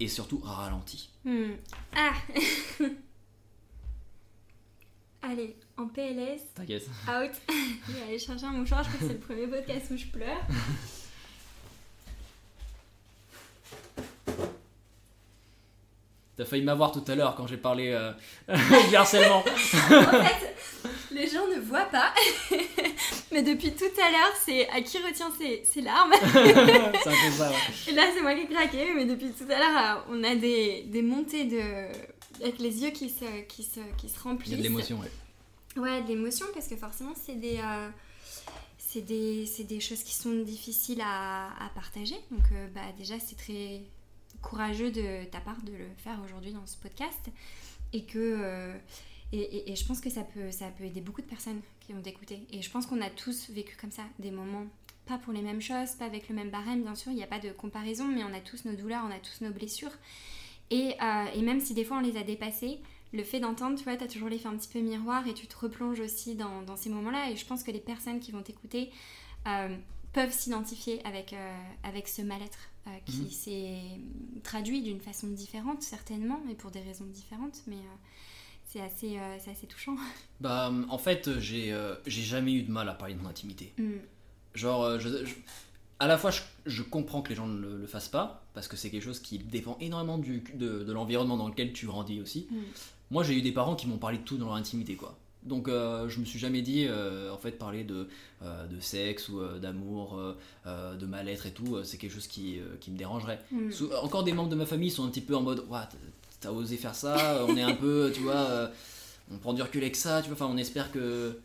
B: et surtout ralentis.
A: Mhm. Ah Allez, en PLS,
B: T'inquiète.
A: out. Je vais aller chercher un mouchoir, je crois que c'est le premier podcast où je pleure.
B: T'as failli m'avoir tout à l'heure quand j'ai parlé euh, du harcèlement.
A: En fait, les gens ne voient pas, Mais depuis tout à l'heure, c'est à qui retient ses, ses larmes.
B: c'est un peu ça, ouais.
A: Et là, c'est moi qui ai craqué, mais depuis tout à l'heure, euh, on a des, des montées de. avec les yeux qui se, qui se, qui se
B: Il
A: remplissent.
B: y a de l'émotion, ouais.
A: Ouais, de l'émotion, parce que forcément, c'est des. euh, c'est des, des choses qui sont difficiles à, à partager. Donc, euh, bah, déjà, c'est très courageux de ta part de le faire aujourd'hui dans ce podcast. Et que. euh, et, et- et je pense que ça peut, ça peut aider beaucoup de personnes qui vont t'écouter. Et je pense qu'on a tous vécu comme ça des moments, pas pour les mêmes choses, pas avec le même barème, bien sûr, il n'y a pas de comparaison, mais on a tous nos douleurs, on a tous nos blessures. Et, euh, et même si des fois on les a dépassées, le fait d'entendre, tu vois, tu as toujours l'effet un petit peu miroir et tu te replonges aussi dans, dans ces moments-là. Et je pense que les personnes qui vont t'écouter euh, peuvent s'identifier avec, euh, avec ce mal-être qui
B: Mhm.
A: s'est traduit d'une façon différente, certainement, et pour des raisons différentes. Mais c'est assez, euh, c'est assez touchant.
B: Bah, en fait, j'ai euh, j'ai jamais eu de mal à parler de mon intimité.
A: Mm.
B: Genre, euh, je, je- à la fois, je, je comprends que les gens ne le, le fassent pas, parce que c'est quelque chose qui dépend énormément du, de, de l'environnement dans lequel tu grandis aussi.
A: Mm.
B: Moi, j'ai eu des parents qui m'ont parlé de tout dans leur intimité, quoi. Donc, euh, je me suis jamais dit, euh, en fait, parler de, euh, de sexe ou euh, d'amour, euh, euh, de mal-être et tout, euh, c'est quelque chose qui, euh, qui me dérangerait.
A: Mm.
B: Sou- Encore des membres de ma famille sont un petit peu en mode, Ouah, t'as osé faire ça, on est un peu, tu vois, euh, on prend du recul avec ça, tu vois, enfin, on espère que.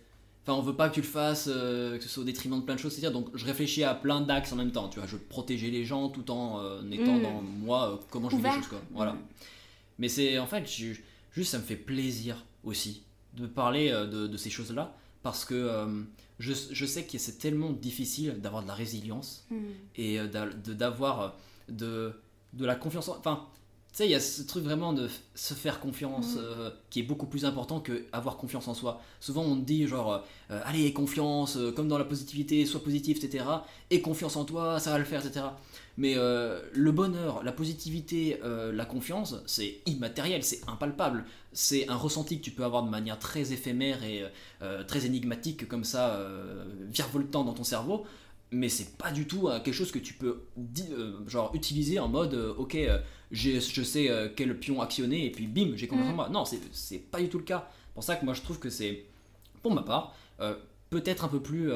B: Enfin, on veut pas que tu le fasses, euh, que ce soit au détriment de plein de choses, c'est-à-dire, donc je réfléchis à plein d'axes en même temps, tu vois, je veux protéger les gens tout en euh, étant
A: Mm.
B: dans moi, euh, comment je vis les
A: Ouvert.
B: choses, quoi. Voilà.
A: Mm.
B: Mais c'est, en fait, je- juste ça me fait plaisir aussi de parler de, de ces choses-là, parce que je, je sais que c'est tellement difficile d'avoir de la résilience
A: Mm.
B: et d'a- de- d'avoir euh, de, de la confiance en... Enfin, tu sais, il y a ce truc vraiment de se faire confiance
A: Mhm.
B: euh, qui est beaucoup plus important que avoir confiance en soi. Souvent on te dit genre, euh, allez, confiance, euh, comme dans la positivité, sois positif, etc. Et confiance en toi, ça va le faire, etc. Mais euh, le bonheur, la positivité, euh, la confiance, c'est immatériel, c'est impalpable. C'est un ressenti que tu peux avoir de manière très éphémère et euh, très énigmatique, comme ça, euh, virevoltant dans ton cerveau mais c'est pas du tout euh, quelque chose que tu peux euh, genre utiliser en mode euh, ok euh, je sais quel pion actionner et puis bim j'ai confiance en
A: Mm.
B: moi. Non c'est c'est pas du tout le cas. Pour ça que moi je trouve que c'est pour ma part peut-être un peu plus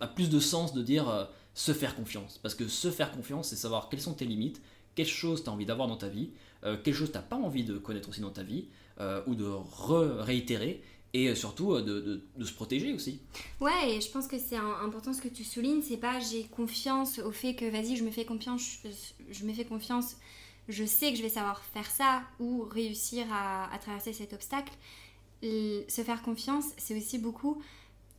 B: a plus de sens de dire se faire confiance. Parce que se faire confiance c'est savoir quelles sont tes limites quelles choses tu as envie d'avoir dans ta vie quelles choses tu pas envie de connaître aussi dans ta vie ou de re- réitérer et euh, surtout euh, de, de- de se protéger aussi
A: Ouais, et je pense que c'est important ce que tu soulignes, c'est pas j'ai confiance au fait que vas-y, je me fais confiance, je, je me fais confiance, je sais que je vais savoir faire ça ou réussir à, à traverser cet obstacle. Se faire confiance, c'est aussi beaucoup.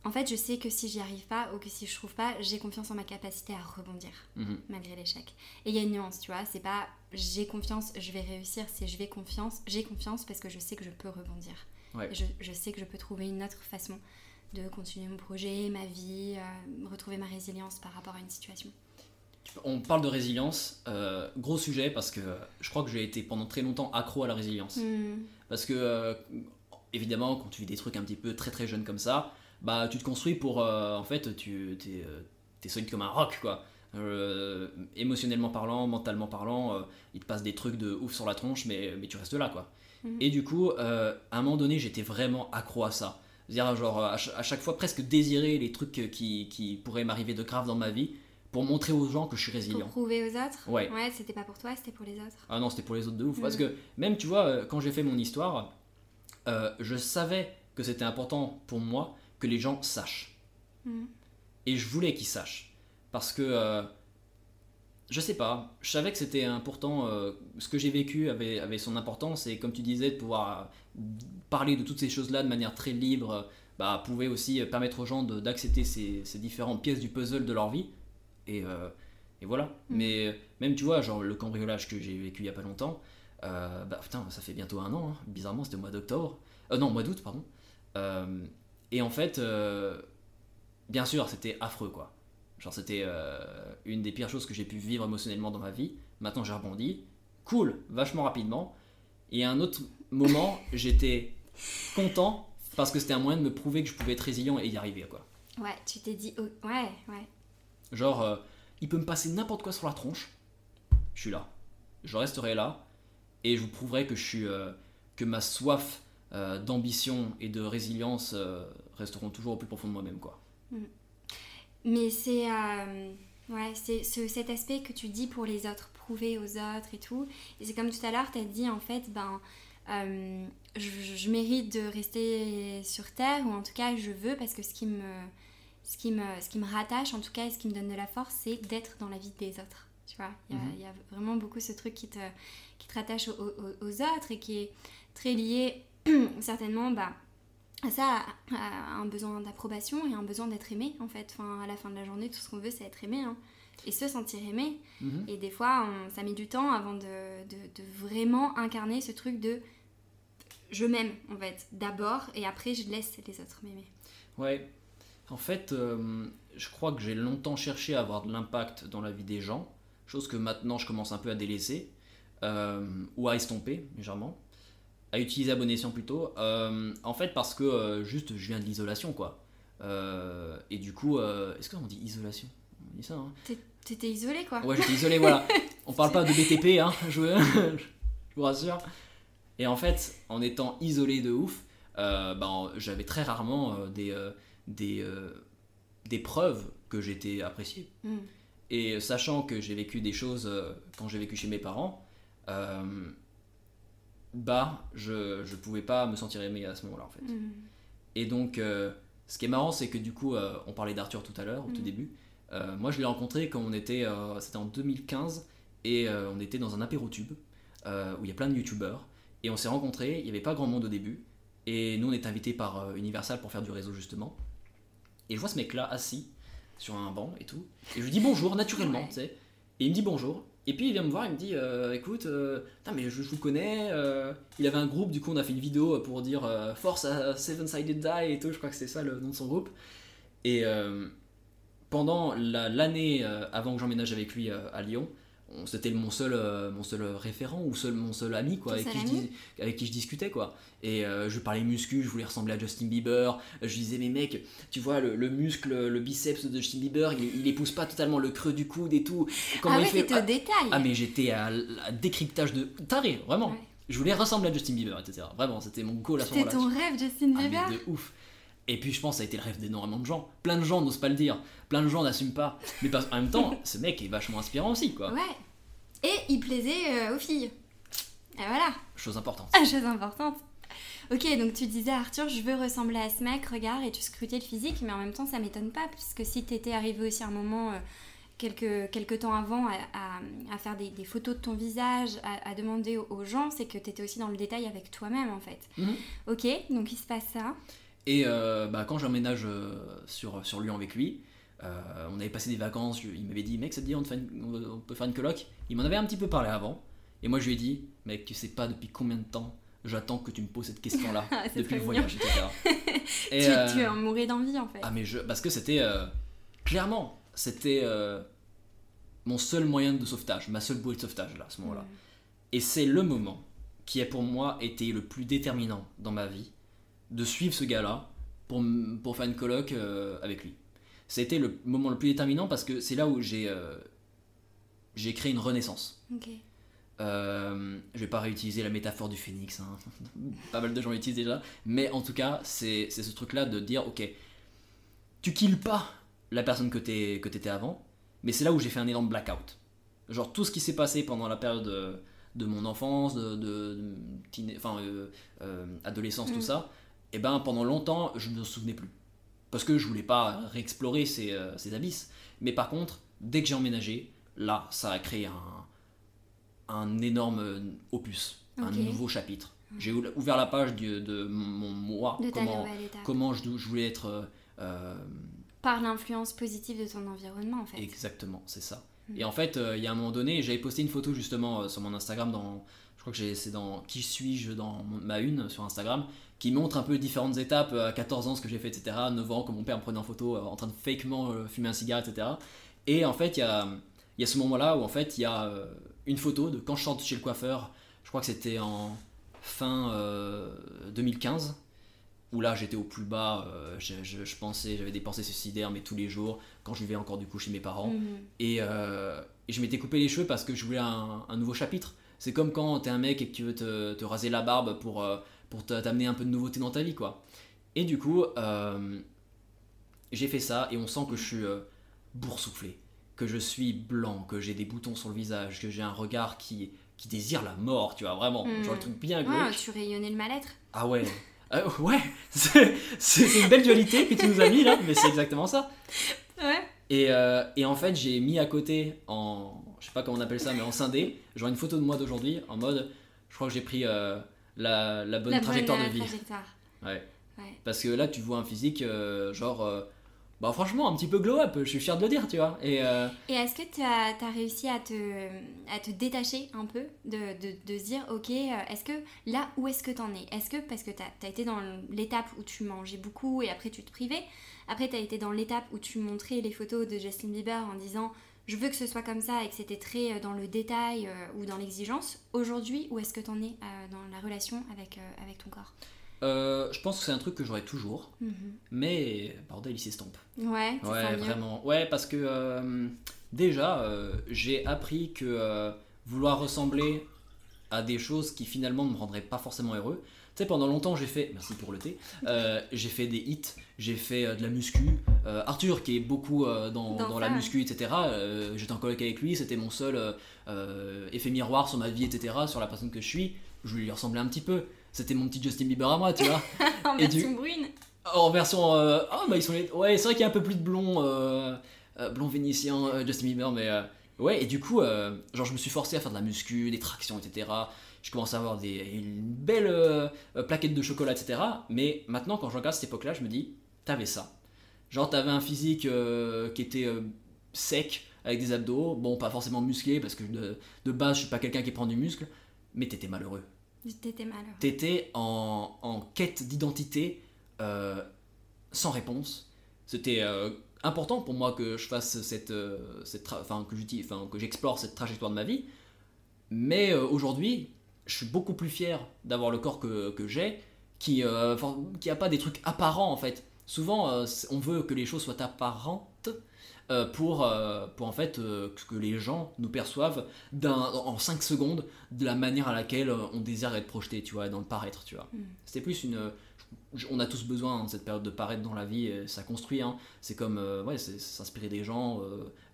A: En fait, je sais que si j'y arrive pas ou que si je trouve pas, j'ai confiance en ma capacité à rebondir
B: Mhm.
A: malgré l'échec. Et il y a une nuance, tu vois, c'est pas j'ai confiance, je vais réussir, c'est je vais confiance, j'ai confiance parce que je sais que je peux rebondir.
B: Ouais.
A: Je, je sais que je peux trouver une autre façon de continuer mon projet, ma vie, euh, retrouver ma résilience par rapport à une situation.
B: On parle de résilience, euh, gros sujet parce que je crois que j'ai été pendant très longtemps accro à la résilience.
A: Hmm.
B: Parce que, euh, évidemment, quand tu vis des trucs un petit peu très très jeunes comme ça, bah tu te construis pour. en fait, tu t'es, solide comme un roc, quoi. Euh, émotionnellement parlant, mentalement parlant, euh, il te passe des trucs de ouf sur la tronche, mais, mais tu restes là, quoi.
A: Mhm.
B: Et du coup, euh, à un moment donné, j'étais vraiment accro à ça. C'est-à-dire, genre, à, ch- à chaque fois, presque désirer les trucs qui, qui pourraient m'arriver de grave dans ma vie pour montrer aux gens que je suis
A: Pour
B: résilient.
A: prouver aux autres?
B: Ouais.
A: Ouais, c'était pas pour toi, c'était pour les autres.
B: Ah non, c'était pour les autres de ouf. Parce
A: Mm.
B: que même, tu vois, euh, quand j'ai fait mon histoire, euh, je savais que c'était important pour moi que les gens sachent.
A: Hmm.
B: Et je voulais qu'ils sachent. Parce que, euh, je sais pas, je savais que c'était important, euh, ce que j'ai vécu avait, avait son importance, et comme tu disais, de pouvoir euh, parler de toutes ces choses-là de manière très libre, euh, bah, pouvait aussi permettre aux gens d'accepter ces, ces différentes pièces du puzzle de leur vie. Et, euh, et voilà.
A: Mm.
B: Mais même, tu vois, genre le cambriolage que j'ai vécu il y a pas longtemps, euh, bah putain, ça fait bientôt un an, hein. bizarrement, c'était au mois d'octobre. Euh, non, au mois d'août, pardon. Et en fait, bien sûr, c'était affreux, quoi. Genre, c'était euh, une des pires choses que j'ai pu vivre émotionnellement dans ma vie. Maintenant, j'ai rebondi. Cool, vachement rapidement. Et à un autre moment, j'étais content parce que c'était un moyen de me prouver que je pouvais être résilient et y arriver, quoi.
A: Ouais, tu t'es dit. oh, Ouais, ouais.
B: Genre, euh, il peut me passer n'importe quoi sur la tronche. Je suis là. Je resterai là. Et je vous prouverai que je suis. euh, que ma soif d'ambition et de résilience resteront toujours au plus profond de moi-même. quoi. Mm.
A: Mais c'est ouais, c'est cet aspect que tu dis pour les autres, prouver aux autres et tout. Et c'est comme tout à l'heure, tu as dit en fait, ben, je, mérite de rester sur Terre, ou en tout cas je veux, parce que ce qui me, ce qui me, ce qui me rattache, en tout cas, et ce qui me donne de la force, c'est d'être dans la vie des autres. Tu vois, il y, mhm. y, a vraiment beaucoup ce truc qui te, qui te rattache aux, aux, autres et qui est très lié certainement bah, ça, à, un besoin d'approbation et un besoin d'être aimé en fait. Enfin, à la fin de la journée, tout ce qu'on veut, c'est être aimé. Hein, et se sentir aimé. Mhm. Et des fois, ça met du temps avant de, de, de, vraiment incarner ce truc de je m'aime en fait d'abord et après je laisse les autres m'aimer.
B: Ouais, en fait, euh, je crois que j'ai longtemps cherché à avoir de l'impact dans la vie des gens, chose que maintenant je commence un peu à délaisser, euh, ou à estomper légèrement, à utiliser à bon escient plutôt. Euh, en fait, parce que juste je viens de l'isolation quoi. et du coup, est-ce qu'on dit isolation? On dit ça, hein
A: T'étais isolé quoi
B: Ouais, j'étais isolé, voilà. On parle pas de BTP, hein, je, je vous rassure. Et en fait, en étant isolé de ouf, ben, j'avais très rarement des des, euh, des preuves que j'étais apprécié. Mm. Et sachant que j'ai vécu des choses euh, quand j'ai vécu chez mes parents, euh, bah, je ne pouvais pas me sentir aimé à ce moment-là, en fait. Mm. Et donc, ce qui est marrant, c'est que du coup, on parlait d'Arthur tout à l'heure, au tout mm. début. moi, je l'ai rencontré quand on était, c'était en 2015, et on était dans un apéro-tube, où il y a plein de youtubeurs, et on s'est rencontrés, il n'y avait pas grand monde au début, et nous, on est invités par Universal pour faire du réseau, justement. Et je vois ce mec-là assis sur un banc et tout. Et je lui dis bonjour naturellement, tu sais. Et il me dit bonjour. Et puis il vient me voir, il me dit euh, écoute, euh, mais je, vous connais. Euh, il avait un groupe, du coup on a fait une vidéo pour dire force à Seven Sided Die et tout. Je crois que c'est ça le nom de son groupe. Et pendant l'année avant que j'emménage avec lui à Lyon, c'était mon seul euh, mon seul référent ou seul mon seul ami quoi avec qui, je, avec qui, je, discutais quoi. Et euh, je parlais muscu je voulais ressembler à Justin Bieber. Je disais mais mec tu vois le, muscle le biceps de Justin Bieber il, il, épouse pas totalement le creux du coude et tout.
A: Comment ah il fait au détail.
B: ah mais j'étais à, décryptage de taré vraiment. Je voulais ressembler à Justin Bieber etc vraiment c'était mon goal à ce
A: moment-là. c'était ton rêve Justin ah, Bieber
B: de ouf et puis je pense que ça a été le rêve d'énormément de gens. Plein de gens n'osent pas le dire, plein de gens n'assument pas. Mais en même temps, ce mec est vachement inspirant aussi, quoi.
A: Ouais. Et il plaisait euh, aux filles. Et voilà.
B: Chose importante.
A: Ah, chose importante. Ok, donc tu disais Arthur, je veux ressembler à ce mec, regarde, et tu scrutais le physique, mais en même temps ça m'étonne pas, puisque si t'étais arrivé aussi à un moment, euh, quelques, quelques temps avant, à, à, faire des, des, photos de ton visage, à, à demander aux, gens, c'est que t'étais aussi dans le détail avec toi-même en fait. Mhm. Ok, donc il se passe ça.
B: Et euh, bah, quand j'emménage sur, sur Lyon avec lui, on avait passé des vacances, il m'avait dit, mec, ça te dit, on, on peut faire une coloc? Il m'en avait un petit peu parlé avant. Et moi, je lui ai dit, mec, tu sais pas depuis combien de temps j'attends que tu me poses cette question-là? Depuis le voyage, etc.
A: Et, tu, euh, tu en mourais d'envie, en fait.
B: Ah, mais je. Parce que c'était. Euh, clairement, c'était euh, mon seul moyen de sauvetage, ma seule bouée de sauvetage, là, à ce moment-là. Et c'est le moment qui a pour moi été le plus déterminant dans ma vie de suivre ce gars-là pour, pour faire une colloque avec lui. C'était le moment le plus déterminant parce que c'est là où j'ai j'ai créé une renaissance. Ok. Euh, je vais pas réutiliser la métaphore du phénix, hein. pas mal de gens l'utilisent déjà, mais en tout cas, c'est ce truc-là de dire, ok, tu kills pas la personne que tu étais avant, mais c'est là où j'ai fait un énorme blackout. Genre tout ce qui s'est passé pendant la période de, mon enfance, de, de, enfin, euh, euh, adolescence, tout mm. ça, et eh ben pendant longtemps, je ne me souvenais plus. Parce que je voulais pas réexplorer ces, euh, ces abysses. Mais par contre, dès que j'ai emménagé, là, ça a créé un, un énorme opus, un nouveau chapitre. J'ai ouvert la page de, mon moi, comment, comment je, voulais être... Euh,
A: Par l'influence positive de ton environnement, en fait.
B: Exactement, c'est ça. Hmm. Et en fait, euh, il y a un moment donné, j'avais posté une photo justement euh, sur mon Instagram, dans, je crois que c'est dans Qui suis-je dans ma une sur Instagram, qui montre un peu différentes étapes à 14 ans, ce que j'ai fait, etc. 9 ans, comme mon père me prenait en photo en train de fakement fumer un cigare, etc. Et en fait, il y a y a ce moment-là où en fait il y a euh, une photo de quand je chante chez le coiffeur, je crois que c'était en fin 2015, euh, où là j'étais au plus bas, euh, je, pensais, j'avais des pensées suicidaires, mais tous les jours, quand je vivais encore du coup chez mes parents, mhm. et, je m'étais coupé les cheveux parce que je voulais un, nouveau chapitre. C'est comme quand t'es un mec et que tu veux te, raser la barbe pour, pour t'amener un peu de nouveauté dans ta vie, quoi. Et du coup, euh, j'ai fait ça et on sent que je suis euh, boursouflé, que je suis blanc, que j'ai des boutons sur le visage, que j'ai un regard qui, qui désire la mort, tu vois, vraiment.
A: Hmm.
B: Genre le truc bien
A: Ouais,
B: glauque.
A: tu rayonnais le mal-être?
B: Ah ouais. Euh, ouais, c'est c'est une belle dualité que tu nous as mis là, mais c'est exactement ça.
A: Ouais.
B: Et, euh, et en fait, j'ai mis à côté, en, je sais pas comment on appelle ça, mais en scindé, genre une photo de moi d'aujourd'hui, en mode, je crois que j'ai pris euh, la, la bonne
A: La
B: trajectoire
A: bonne,
B: de
A: euh,
B: vie.
A: trajectoire.
B: Ouais.
A: Ouais.
B: Parce que là, tu vois un physique, euh, genre, euh, bah franchement, un petit peu glow up, je suis fier de le dire, tu vois. Et
A: Et est-ce que tu as, réussi à te, à te détacher un peu de, de, de se dire, ok, est-ce que là, où est-ce que tu en es? Est-ce que parce que tu as, été dans l'étape où tu mangeais beaucoup et après tu te privais, après tu as été dans l'étape où tu montrais les photos de Justin Bieber en disant, je veux que ce soit comme ça et que c'était très euh, dans le détail euh, ou dans l'exigence. Aujourd'hui, où est-ce que tu en es euh, dans la relation avec, avec ton corps?
B: Euh, je pense que c'est un truc que j'aurai toujours, mais bordel, il s'estompe.
A: Ouais, c'est
B: Ouais,
A: mieux.
B: vraiment. Ouais, parce que euh, déjà, euh, j'ai appris que vouloir ressembler à des choses qui finalement ne me rendraient pas forcément heureux. Tu sais, pendant longtemps, j'ai fait, merci pour le thé, euh, j'ai fait des hits, j'ai fait euh, de la muscu. Euh, Arthur, qui est beaucoup dans,
A: Dans
B: dans
A: ça,
B: la muscu, etc., j'étais en coloc avec lui, c'était mon seul effet miroir sur ma vie, etc., sur la personne que je suis. Je lui ressemblais un petit peu. C'était mon petit Justin Bieber à moi, tu vois.
A: en
B: Et du-
A: version brune.
B: En version. Ah, bah ils sont les. Ouais, c'est vrai qu'il y a un peu plus de blond. euh, blond vénitien, euh, Justin Bieber, mais. euh, ouais, et du coup, genre, je me suis forcé à faire de la muscu, des tractions, etc. Je commence à avoir des, une belle euh, euh, plaquette de chocolat, etc. Mais maintenant, quand je regarde cette époque-là, je me dis, t'avais ça. Genre, t'avais un physique euh, qui était euh, sec, avec des abdos. Bon, pas forcément musclé, parce que de, de base, je suis pas quelqu'un qui prend du muscle. Mais t'étais malheureux
A: T'étais malheureux.
B: t'étais en, en quête d'identité sans réponse. C'était important pour moi que je fasse cette, cette enfin que j'explore cette trajectoire de ma vie. Mais aujourd'hui, je suis beaucoup plus fier d'avoir le corps que, que j'ai, qui euh, enfin, qui a pas des trucs apparents en fait. Souvent, euh, on veut que les choses soient apparentes euh, pour, pour en fait que les gens nous perçoivent en 5 secondes de la manière à laquelle on désire être projeté, tu vois, dans le paraître, tu vois.
A: Mm.
B: C'était plus une... On a tous besoin de cette période de paraître dans la vie, et ça construit, hein. c'est comme ouais, s'inspirer des gens,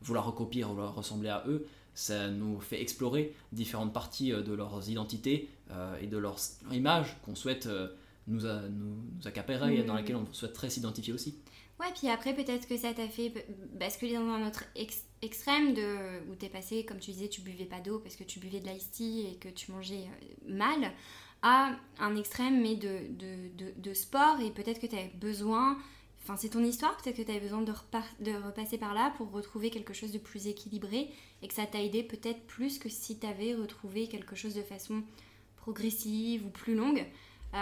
B: vouloir recopier, vouloir ressembler à eux, ça nous fait explorer différentes parties euh, de leurs identités euh, et de leur, image qu'on souhaite euh, nous, a- nous, nous accaparer et dans
A: Mm.
B: laquelle on souhaiterait s'identifier aussi.
A: Ouais, puis après, peut-être que ça t'a fait basculer dans un autre ex- extrême de, où t'es passé, comme tu disais, tu buvais pas d'eau parce que tu buvais de l'ice tea et que tu mangeais mal, à un extrême, mais de, de, de, de sport. Et peut-être que t'avais besoin, enfin, c'est ton histoire, peut-être que t'avais besoin de, repasser par là pour retrouver quelque chose de plus équilibré et que ça t'a aidé peut-être plus que si t'avais retrouvé quelque chose de façon progressive ou plus longue euh,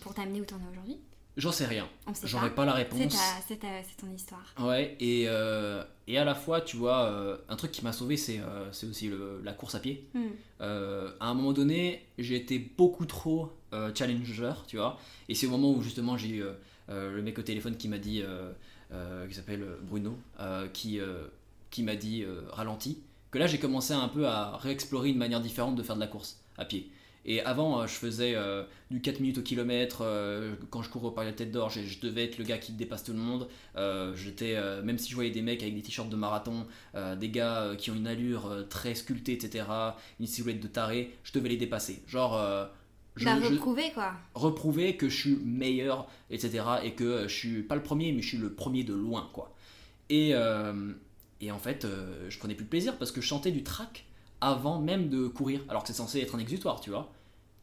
A: pour t'amener où t'en es aujourd'hui?
B: J'en sais rien, j'aurais
A: pas.
B: la réponse.
A: c'est ton histoire.
B: Ouais, et, euh, et à la fois, tu vois, euh, un truc qui m'a sauvé, c'est aussi le- la course à pied.
A: Hmm.
B: Euh, à un moment donné, j'ai été beaucoup trop challenger, tu vois. Et c'est au moment où justement j'ai le mec au téléphone qui m'a dit, euh, euh, qui s'appelle Bruno, euh, qui, euh, qui m'a dit euh, ralenti, que là j'ai commencé un peu à réexplorer une manière différente de faire de la course à pied. Et avant, euh, je faisais euh, du 4 minutes au kilomètre. euh, quand je cours au Paris la Tête d'Or, je, devais être le gars qui dépasse tout le monde. Euh, j'étais, euh, même si je voyais des mecs avec des t-shirts de marathon, euh, des gars euh, qui ont une allure euh, très sculptée, etc., une silhouette de taré, je devais les dépasser. Genre, je
A: reprouver quoi.
B: reprouver que je suis meilleur, etc., et que euh, je suis pas le premier, mais je suis le premier de loin, quoi. Et, euh, et en fait, euh, je prenais plus de plaisir parce que je chantais du track avant même de courir, alors que c'est censé être un exutoire, tu vois.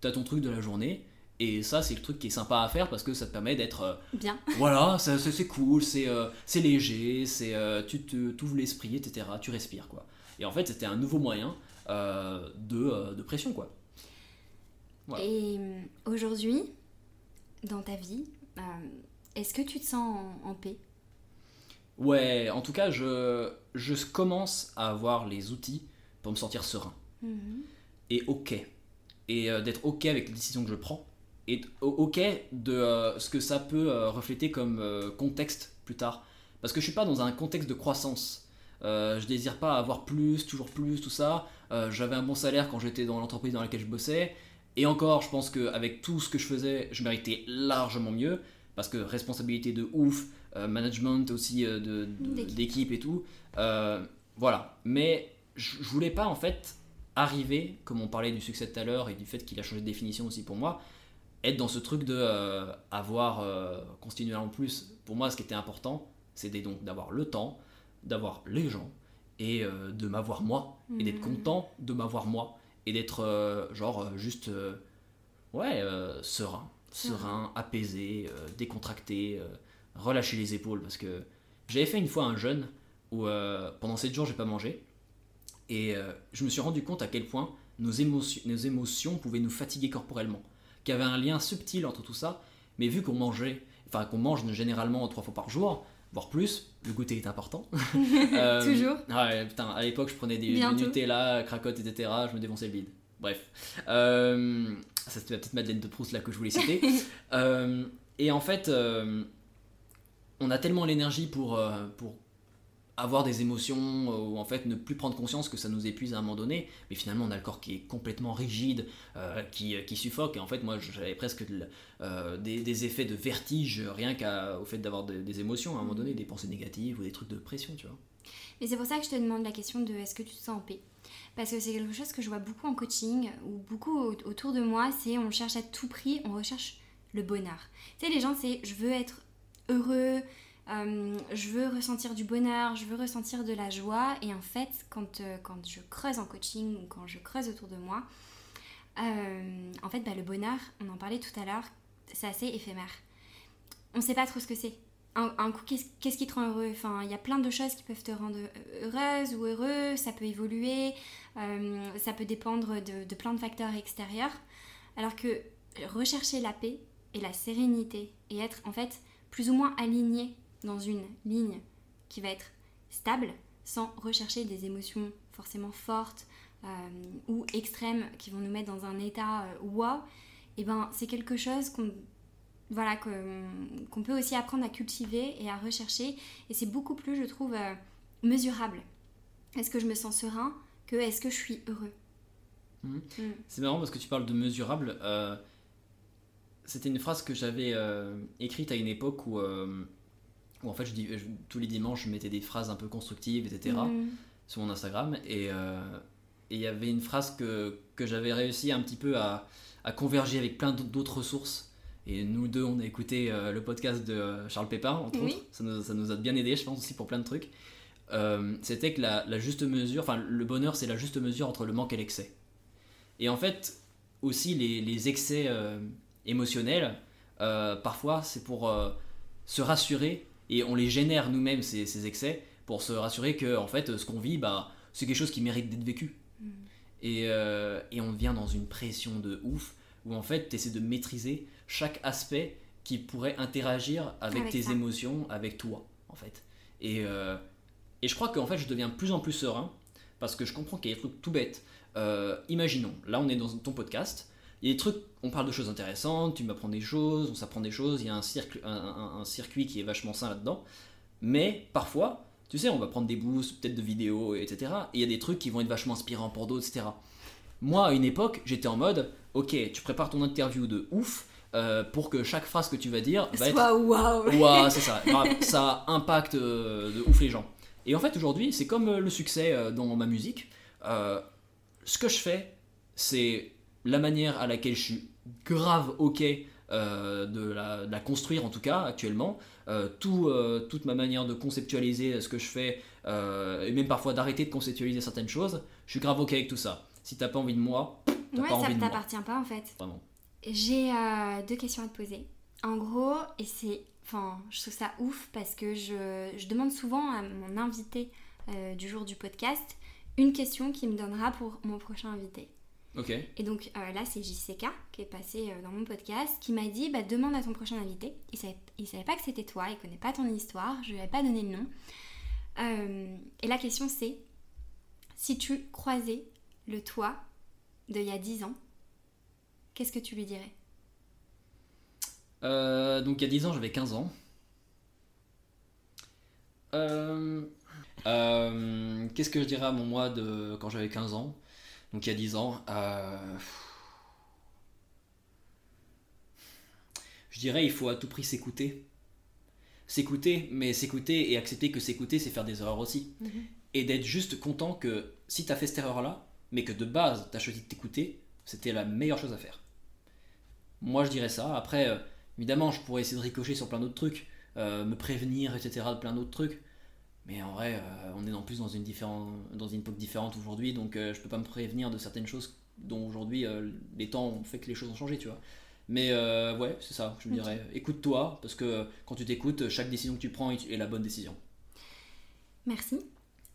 B: T'as ton truc de la journée, et ça, c'est le truc qui est sympa à faire parce que ça te permet d'être. euh,
A: Bien.
B: voilà, c'est cool, c'est euh, c'est léger, c'est euh, tu t'ouvres l'esprit, etc. Tu respires, quoi. Et en fait, c'était un nouveau moyen de, de pression, quoi. Voilà.
A: Et euh, aujourd'hui, dans ta vie, euh, est-ce que tu te sens en, en paix?
B: Ouais, en tout cas, je, je commence à avoir les outils pour me sentir serein. Et ok. Et euh, d'être ok avec les décisions que je prends. Et ok de euh, ce que ça peut refléter comme contexte plus tard. Parce que je suis pas dans un contexte de croissance. Euh, je désire pas avoir plus, toujours plus, tout ça. Euh, J'avais un bon salaire quand j'étais dans l'entreprise dans laquelle je bossais. Et encore, je pense qu'avec tout ce que je faisais, je méritais largement mieux. Parce que responsabilité de ouf, euh, management aussi euh, de- de-
A: D'équipe.
B: d'équipe et tout. euh, voilà. Mais je je voulais pas en fait arriver, comme on parlait du succès tout à l'heure et du fait qu'il a changé de définition aussi pour moi, être dans ce truc de euh, avoir en plus. Pour moi, ce qui était important, c'était donc d'avoir le temps, d'avoir les gens et de m'avoir moi et d'être
A: Mhm.
B: content de m'avoir moi et d'être euh, genre euh, juste euh, ouais euh, serein,
A: Serein.
B: apaisé, décontracté, relâcher les épaules. Parce que j'avais fait une fois un jeûne où pendant 7 jours j'ai pas mangé. Et je me suis rendu compte à quel point nos émotions, nos émotions pouvaient nous fatiguer corporellement, qu'il y avait un lien subtil entre tout ça, mais vu qu'on mangeait, enfin qu'on mange généralement trois fois par jour, voire plus, le goûter est important. Euh,
A: Toujours.
B: Ouais, putain, à l'époque je prenais des, du
A: Bientôt.
B: Nutella, cracotte, etc. Je me défonçais le bide. Bref. Euh, ça c'était la petite Madeleine de Proust là que je voulais citer. Euh, et en fait, on a tellement l'énergie pour, pour avoir des émotions euh, ou en fait ne plus prendre conscience que ça nous épuise à un moment donné. Mais finalement, on a le corps qui est complètement rigide, euh, qui, qui suffoque. Et en fait, moi j'avais presque de euh, des, des effets de vertige rien qu'au fait d'avoir de- des émotions à un moment donné, des pensées négatives ou des trucs de pression, tu vois.
A: Et c'est pour ça que je te demande la question de est-ce que tu te sens en paix? Parce que c'est quelque chose que je vois beaucoup en coaching ou beaucoup au- autour de moi, c'est on cherche à tout prix, on recherche le bonheur. Tu sais, les gens, c'est je veux être heureux, euh, je veux ressentir du bonheur, je veux ressentir de la joie. Et en fait, quand, euh, quand je creuse en coaching ou quand je creuse autour de moi, euh, en fait, bah, le bonheur, on en parlait tout à l'heure, c'est assez éphémère. On sait pas trop ce que c'est. Un, coup, qu'est-ce qui te rend heureux? Enfin, il y a plein de choses qui peuvent te rendre heureuse ou heureux, ça peut évoluer, ça peut dépendre de, de plein de facteurs extérieurs. Alors que rechercher la paix et la sérénité et être en fait plus ou moins aligné dans une ligne qui va être stable sans rechercher des émotions forcément fortes euh, ou extrêmes qui vont nous mettre dans un état euh, wow, et ben c'est quelque chose qu'on voilà, qu'on peut aussi apprendre à cultiver et à rechercher. Et c'est beaucoup plus, je trouve, euh, mesurable. Est-ce que je me sens serein que est-ce que je suis heureux?
B: Mhm.
A: Mm.
B: C'est marrant parce que tu parles de mesurable. euh, C'était une phrase que j'avais écrite à une époque où, où en fait je dis, je- tous les dimanches je mettais des phrases un peu constructives, etc.
A: Mm.
B: sur mon Instagram et euh, et il y avait une phrase que, que j'avais réussi un petit peu à, à converger avec plein d'autres sources. Et nous deux, on a écouté euh, le podcast de euh, Charles Pépin, entre
A: Oui.
B: autres. Ça nous, ça nous a bien aidé, je pense, aussi pour plein de trucs. Euh, C'était que la, la juste mesure, enfin, le bonheur, c'est la juste mesure entre le manque et l'excès. Et en fait, aussi, les, les excès émotionnels, parfois, c'est pour se rassurer, et on les génère nous-mêmes, ces, ces excès, pour se rassurer que, en fait, ce qu'on vit, bah, c'est quelque chose qui mérite d'être vécu.
A: Mm.
B: Et, euh, et on devient dans une pression de ouf, où en fait, tu essaies de maîtriser chaque aspect qui pourrait interagir avec,
A: Avec
B: tes
A: ça.
B: émotions, avec toi, en fait. Et, euh, et je crois qu'en fait, je deviens de plus en plus serein, parce que je comprends qu'il y a des trucs tout bêtes. Euh, imaginons, là on est dans ton podcast, il y a des trucs, on parle de choses intéressantes, tu m'apprends des choses, on s'apprend des choses, il y a un, cirque, un, un- un circuit qui est vachement sain là-dedans. Mais parfois, tu sais, on va prendre des boosts, peut-être de vidéos, etc. Et il y a des trucs qui vont être vachement inspirants pour d'autres, etc. Moi, à une époque, j'étais en mode, ok, tu prépares ton interview de ouf euh, pour que chaque phrase que tu vas dire va être
A: Soit waouh
B: Ouah, c'est ça. Ça impacte euh, de ouf les gens. Et en fait, aujourd'hui, c'est comme euh, le succès euh, dans ma musique. Ce que je fais, c'est la manière à laquelle je suis grave ok euh, de, la, de la construire, en tout cas, actuellement. Euh, tout, euh, toute ma manière de conceptualiser ce que je fais, et même parfois d'arrêter de conceptualiser certaines choses, je suis grave ok avec tout ça. Si t'as pas envie de moi, t'as
A: Ouais,
B: pas
A: ça
B: envie de moi.
A: t'appartient pas en fait.
B: Vraiment.
A: J'ai deux questions à te poser. En gros, et c'est. Enfin, je trouve ça ouf parce que je, je demande souvent à mon invité du jour du podcast une question qui me donnera pour mon prochain invité. Et donc euh, là, c'est JCK qui est passé euh, dans mon podcast qui m'a dit bah, demande à ton prochain invité. Il savait, il savait pas que c'était toi, il connaît pas ton histoire, je lui avais pas donné le nom. Euh, et la question c'est si tu croisais le toi d'il y a 10 ans, qu'est-ce que tu lui dirais?
B: Donc il y a 10 ans, j'avais 15 ans. Qu'est-ce que je dirais à mon moi de quand j'avais 15 ans? donc il y a 10 ans. Euh, je dirais il faut à tout prix s'écouter. S'écouter, mais s'écouter et accepter que s'écouter, c'est faire des erreurs aussi.
A: Mhm.
B: Et d'être juste content que si tu as fait cette erreur-là, mais que de base, tu as choisi de t'écouter, c'était la meilleure chose à faire. Moi, je dirais ça. Après, euh, évidemment, je pourrais essayer de ricocher sur plein d'autres trucs, euh, me prévenir, etc., de plein d'autres trucs. Mais en vrai, euh, on est en plus dans une, différen- dans une époque différente aujourd'hui, donc euh, je peux pas me prévenir de certaines choses dont aujourd'hui euh, les temps ont fait que les choses ont changé, tu vois. Mais ouais, c'est ça, je me dirais. Écoute-toi, parce que quand tu t'écoutes, chaque décision que tu prends est la bonne décision.
A: Merci.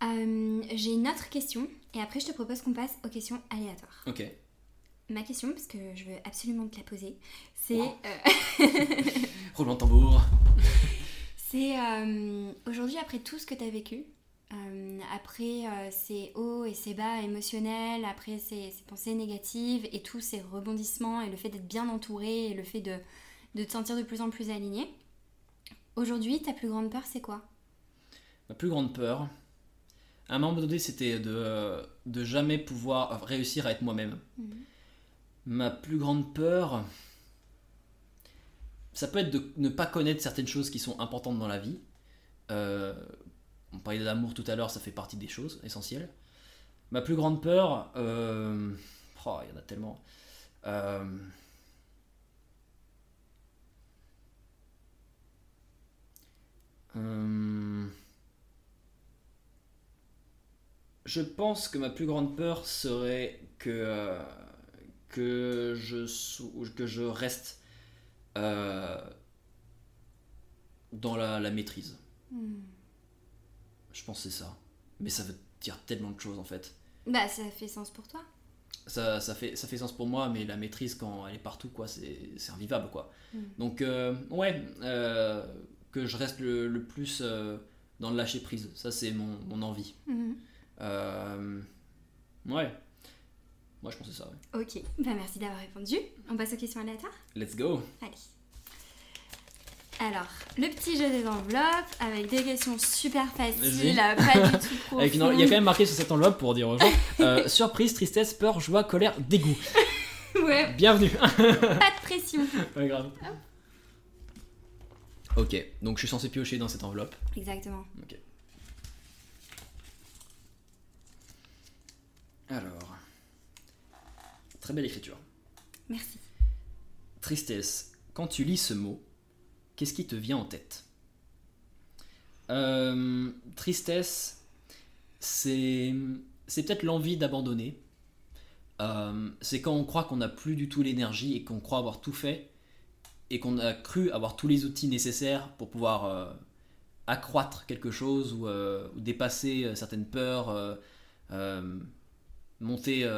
A: J'ai une autre question et après je te propose qu'on passe aux questions aléatoires.
B: Ok.
A: Ma question, parce que je veux absolument te la poser, c'est
B: Wow. Roulement de tambour.
A: C'est euh, aujourd'hui après tout ce que tu as vécu, euh, après euh, ces hauts et ces bas émotionnels, après ces, ces pensées négatives et tous ces rebondissements et le fait d'être bien entouré et le fait de, de te sentir de plus en plus aligné, aujourd'hui ta plus grande peur c'est quoi?
B: Ma plus grande peur, à un moment donné, c'était de, de jamais pouvoir réussir à être moi-même.
A: Mhm.
B: Ma plus grande peur, ça peut être de ne pas connaître certaines choses qui sont importantes dans la vie. Euh, on parlait de l'amour tout à l'heure, ça fait partie des choses essentielles. Ma plus grande peur, euh, oh, il y en a tellement. Euh, je pense que ma plus grande peur serait que, que, je, que je reste dans la, la maîtrise.
A: Hmm.
B: Je pense que c'est ça. Mais ça veut dire tellement de choses en fait.
A: Bah ça fait sens pour toi.
B: Ça, ça, fait, ça fait sens pour moi, mais la maîtrise quand elle est partout, quoi, c'est c'est invivable quoi.
A: Mm.
B: Donc, euh, ouais, euh, que je reste le, le plus euh, dans le lâcher prise. Ça, c'est mon, mon envie. Euh, ouais. Moi, je c'est ça. ouais.
A: Ok, bah merci d'avoir répondu. On passe aux questions aléatoires
B: Let's go.
A: Allez. Alors, le petit jeu des enveloppes avec des questions super faciles, pas du tout profondes.
B: Il y a quand même marqué sur cette enveloppe pour dire aux gens euh, surprise, tristesse, peur, joie, colère, dégoût.
A: Ouais,
B: Bienvenue.
A: pas de pression.
B: Ouais, grave. Ok, donc je suis censé piocher dans cette enveloppe.
A: Exactement.
B: Ok. Alors. Très belle écriture.
A: Merci.
B: Tristesse. Quand tu lis ce mot, qu'est-ce qui te vient en tête? Euh, Tristesse, c'est c'est peut-être l'envie d'abandonner. Euh, c'est quand on croit qu'on n'a plus du tout l'énergie et qu'on croit avoir tout fait et qu'on a cru avoir tous les outils nécessaires pour pouvoir euh, accroître quelque chose ou, euh, ou dépasser certaines peurs, monter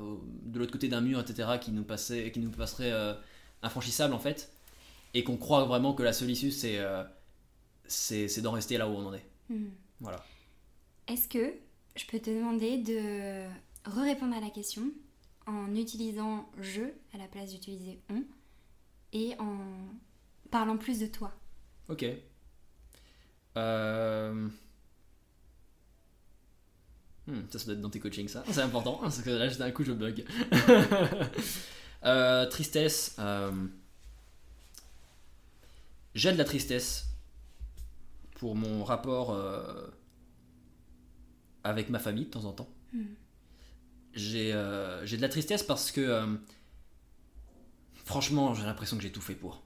B: de l'autre côté d'un mur, etc., qui nous, passait, qui nous passerait euh, infranchissable en fait, et qu'on croit vraiment que la solution c'est euh, c'est c'est d'en rester là où on en est.
A: Hmm.
B: Voilà.
A: Est-ce que je peux te demander de re-répondre à la question en utilisant je à la place d'utiliser on et en parlant plus de toi?
B: Ok. Euh... hmm, ça, ça doit être dans tes coachings, ça. C'est important, parce que là, d'un coup, je bug. Euh, tristesse. euh, J'ai de la tristesse pour mon rapport euh, avec ma famille de temps en temps.
A: Hmm.
B: J'ai euh, j'ai de la tristesse parce que, euh, franchement, j'ai l'impression que j'ai tout fait pour.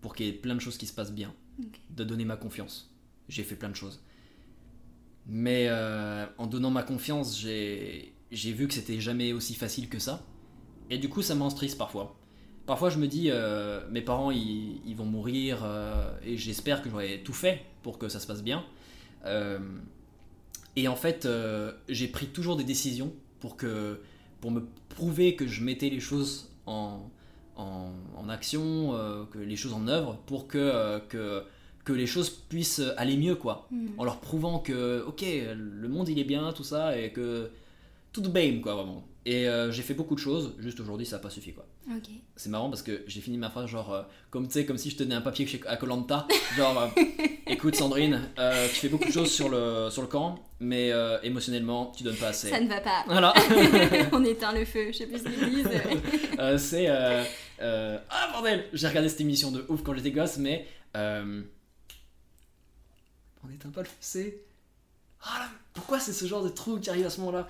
B: Pour qu'il y ait plein de choses qui se passent bien de donner ma confiance. J'ai fait plein de choses. Mais euh, en donnant ma confiance, j'ai vu que c'était jamais aussi facile que ça. Et du coup, ça me triste parfois. Parfois, je me dis, euh, mes parents, ils, vont mourir, euh, et j'espère que j'aurai tout fait pour que ça se passe bien. Et en fait, j'ai pris toujours des décisions pour, que, pour me prouver que je mettais les choses en, en, en action, que les choses en œuvre, pour que, que, que les choses puissent aller mieux, quoi.
A: Hmm.
B: En leur prouvant que, ok, le monde il est bien, tout ça, et que tout bien, quoi, vraiment. Et euh, j'ai fait beaucoup de choses, juste aujourd'hui ça n'a pas suffi, quoi.
A: Ok.
B: C'est marrant parce que j'ai fini ma phrase genre euh, comme tu sais comme si je tenais un papier chez- à Colanta genre euh, écoute Sandrine tu fais beaucoup de choses sur le sur le camp mais émotionnellement tu donnes pas assez
A: Ça ne va pas.
B: voilà
A: on éteint le feu, je sais plus ce qu'ils disent.
B: C'est ah bordel J'ai regardé cette émission de ouf quand j'étais gosse, mais. Euh... On éteint pas le c'est. Ah là, pourquoi c'est ce genre de truc qui arrive à ce moment-là?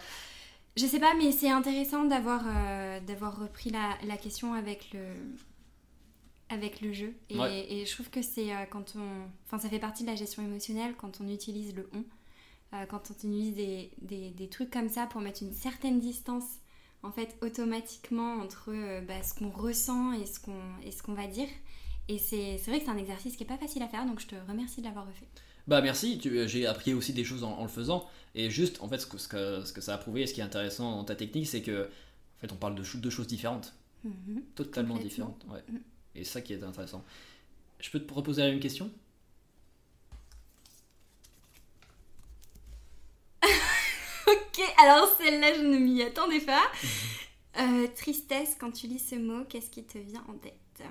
A: Je sais pas, mais c'est intéressant d'avoir euh, d'avoir repris la, la question avec le avec le jeu. Et,
B: Ouais.
A: et je trouve que c'est euh, quand on. Enfin, ça fait partie de la gestion émotionnelle quand on utilise le on. Euh, quand on utilise des, des, des trucs comme ça pour mettre une certaine distance, en fait, automatiquement entre euh, bah, ce qu'on ressent et ce qu'on et ce qu'on va dire. Et c'est c'est vrai que c'est un exercice qui est pas facile à faire, donc je te remercie de l'avoir refait.
B: Bah merci, euh, j'ai appris aussi des choses en, en le faisant. Et juste, en fait, ce que, ce, que, ce que ça a prouvé, et ce qui est intéressant dans ta technique, c'est que en fait, on parle de deux choses différentes.
A: Mhm.
B: Totalement différentes. Ouais.
A: Mm.
B: Et ça qui est intéressant. Je peux te reposer la même question?
A: Ok, alors celle-là, je ne m'y attendais pas. Euh, tristesse, quand tu lis ce mot, qu'est-ce qui te vient en tête?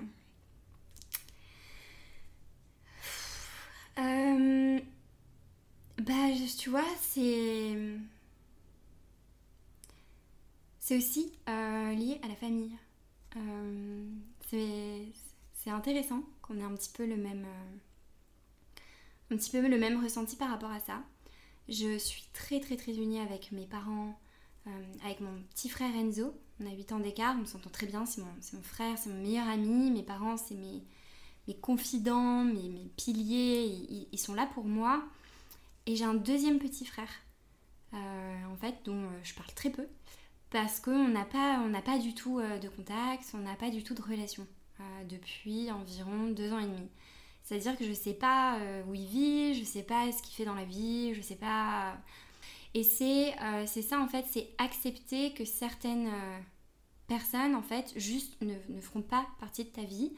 A: Euh, Bah, tu vois, c'est. C'est aussi euh, lié à la famille. Euh, c'est intéressant qu'on ait un petit peu le même. euh, un petit peu le même ressenti par rapport à ça. Je suis très très très unie avec mes parents, avec mon petit frère Enzo. On a 8 ans d'écart, on s'entend très bien, c'est mon, mon frère, c'est mon meilleur ami. Mes parents, c'est mes, mes confidents, mes, piliers, ils, sont là pour moi. Et j'ai un deuxième petit frère, euh, en fait, dont euh, je parle très peu, parce qu'on n'a pas, pas du tout euh, de contact, on n'a pas du tout de relation depuis environ deux ans et demi. C'est-à-dire que je sais pas où il vit, je sais pas ce qu'il fait dans la vie, je sais pas. Et c'est ça en fait, c'est accepter que certaines personnes en fait juste ne, ne feront pas partie de ta vie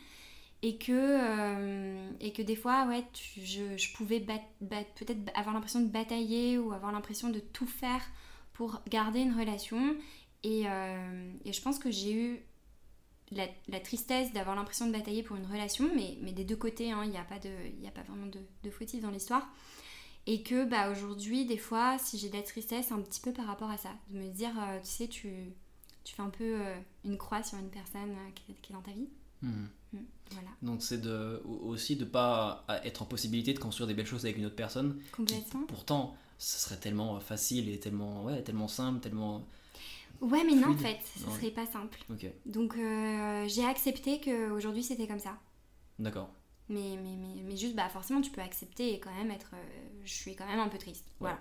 A: et que, euh, et que des fois ouais, je, je pouvais peut-être avoir l'impression de batailler ou avoir l'impression de tout faire pour garder une relation. Et, euh, je pense que j'ai eu la, tristesse d'avoir l'impression de batailler pour une relation, mais, mais des deux côtés, hein, il n'y a, pas de- a pas vraiment de, de fautif dans l'histoire. Et que bah, aujourd'hui, des fois, si j'ai de la tristesse, un petit peu par rapport à ça. De me dire, euh, tu sais, tu, tu fais un peu une croix sur une personne qui, est- dans ta vie.
B: Mhm.
A: Mm, Voilà,
B: Donc c'est de, aussi de pas être en possibilité de construire des belles choses avec une autre personne. qui,
A: complètement.
B: pourtant, ce serait tellement facile et tellement, ouais, tellement simple, tellement...
A: Ouais, mais non, en fait, ce serait pas simple. Donc euh, j'ai accepté qu'aujourd'hui c'était comme ça.
B: d'accord.
A: Mais, mais, mais, mais juste, bah forcément, tu peux accepter et quand même être. euh, je suis quand même un peu triste. Voilà.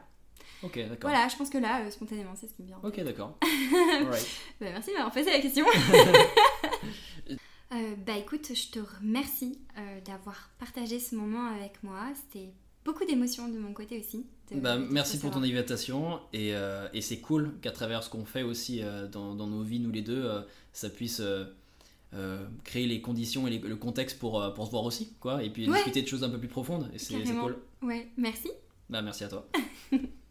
B: Ok, d'accord.
A: Voilà, je pense que là, euh, spontanément, c'est ce qui me vient. en
B: Ok, d'accord. Alright.
A: Bah, merci de m'avoir posé la question. Euh, bah écoute, je te remercie euh, d'avoir partagé ce moment avec moi. C'était beaucoup d'émotions de mon côté aussi. de-
B: Bah,
A: de
B: merci pour ton invitation et, euh, et c'est cool qu'à travers ce qu'on fait aussi dans, dans nos vies, nous les deux, ça puisse créer les conditions et les- le contexte pour, pour se voir aussi, quoi, et puis
A: Ouais.
B: discuter de choses un peu plus profondes. Et c'est cool.
A: Ouais, merci.
B: Bah, merci à toi.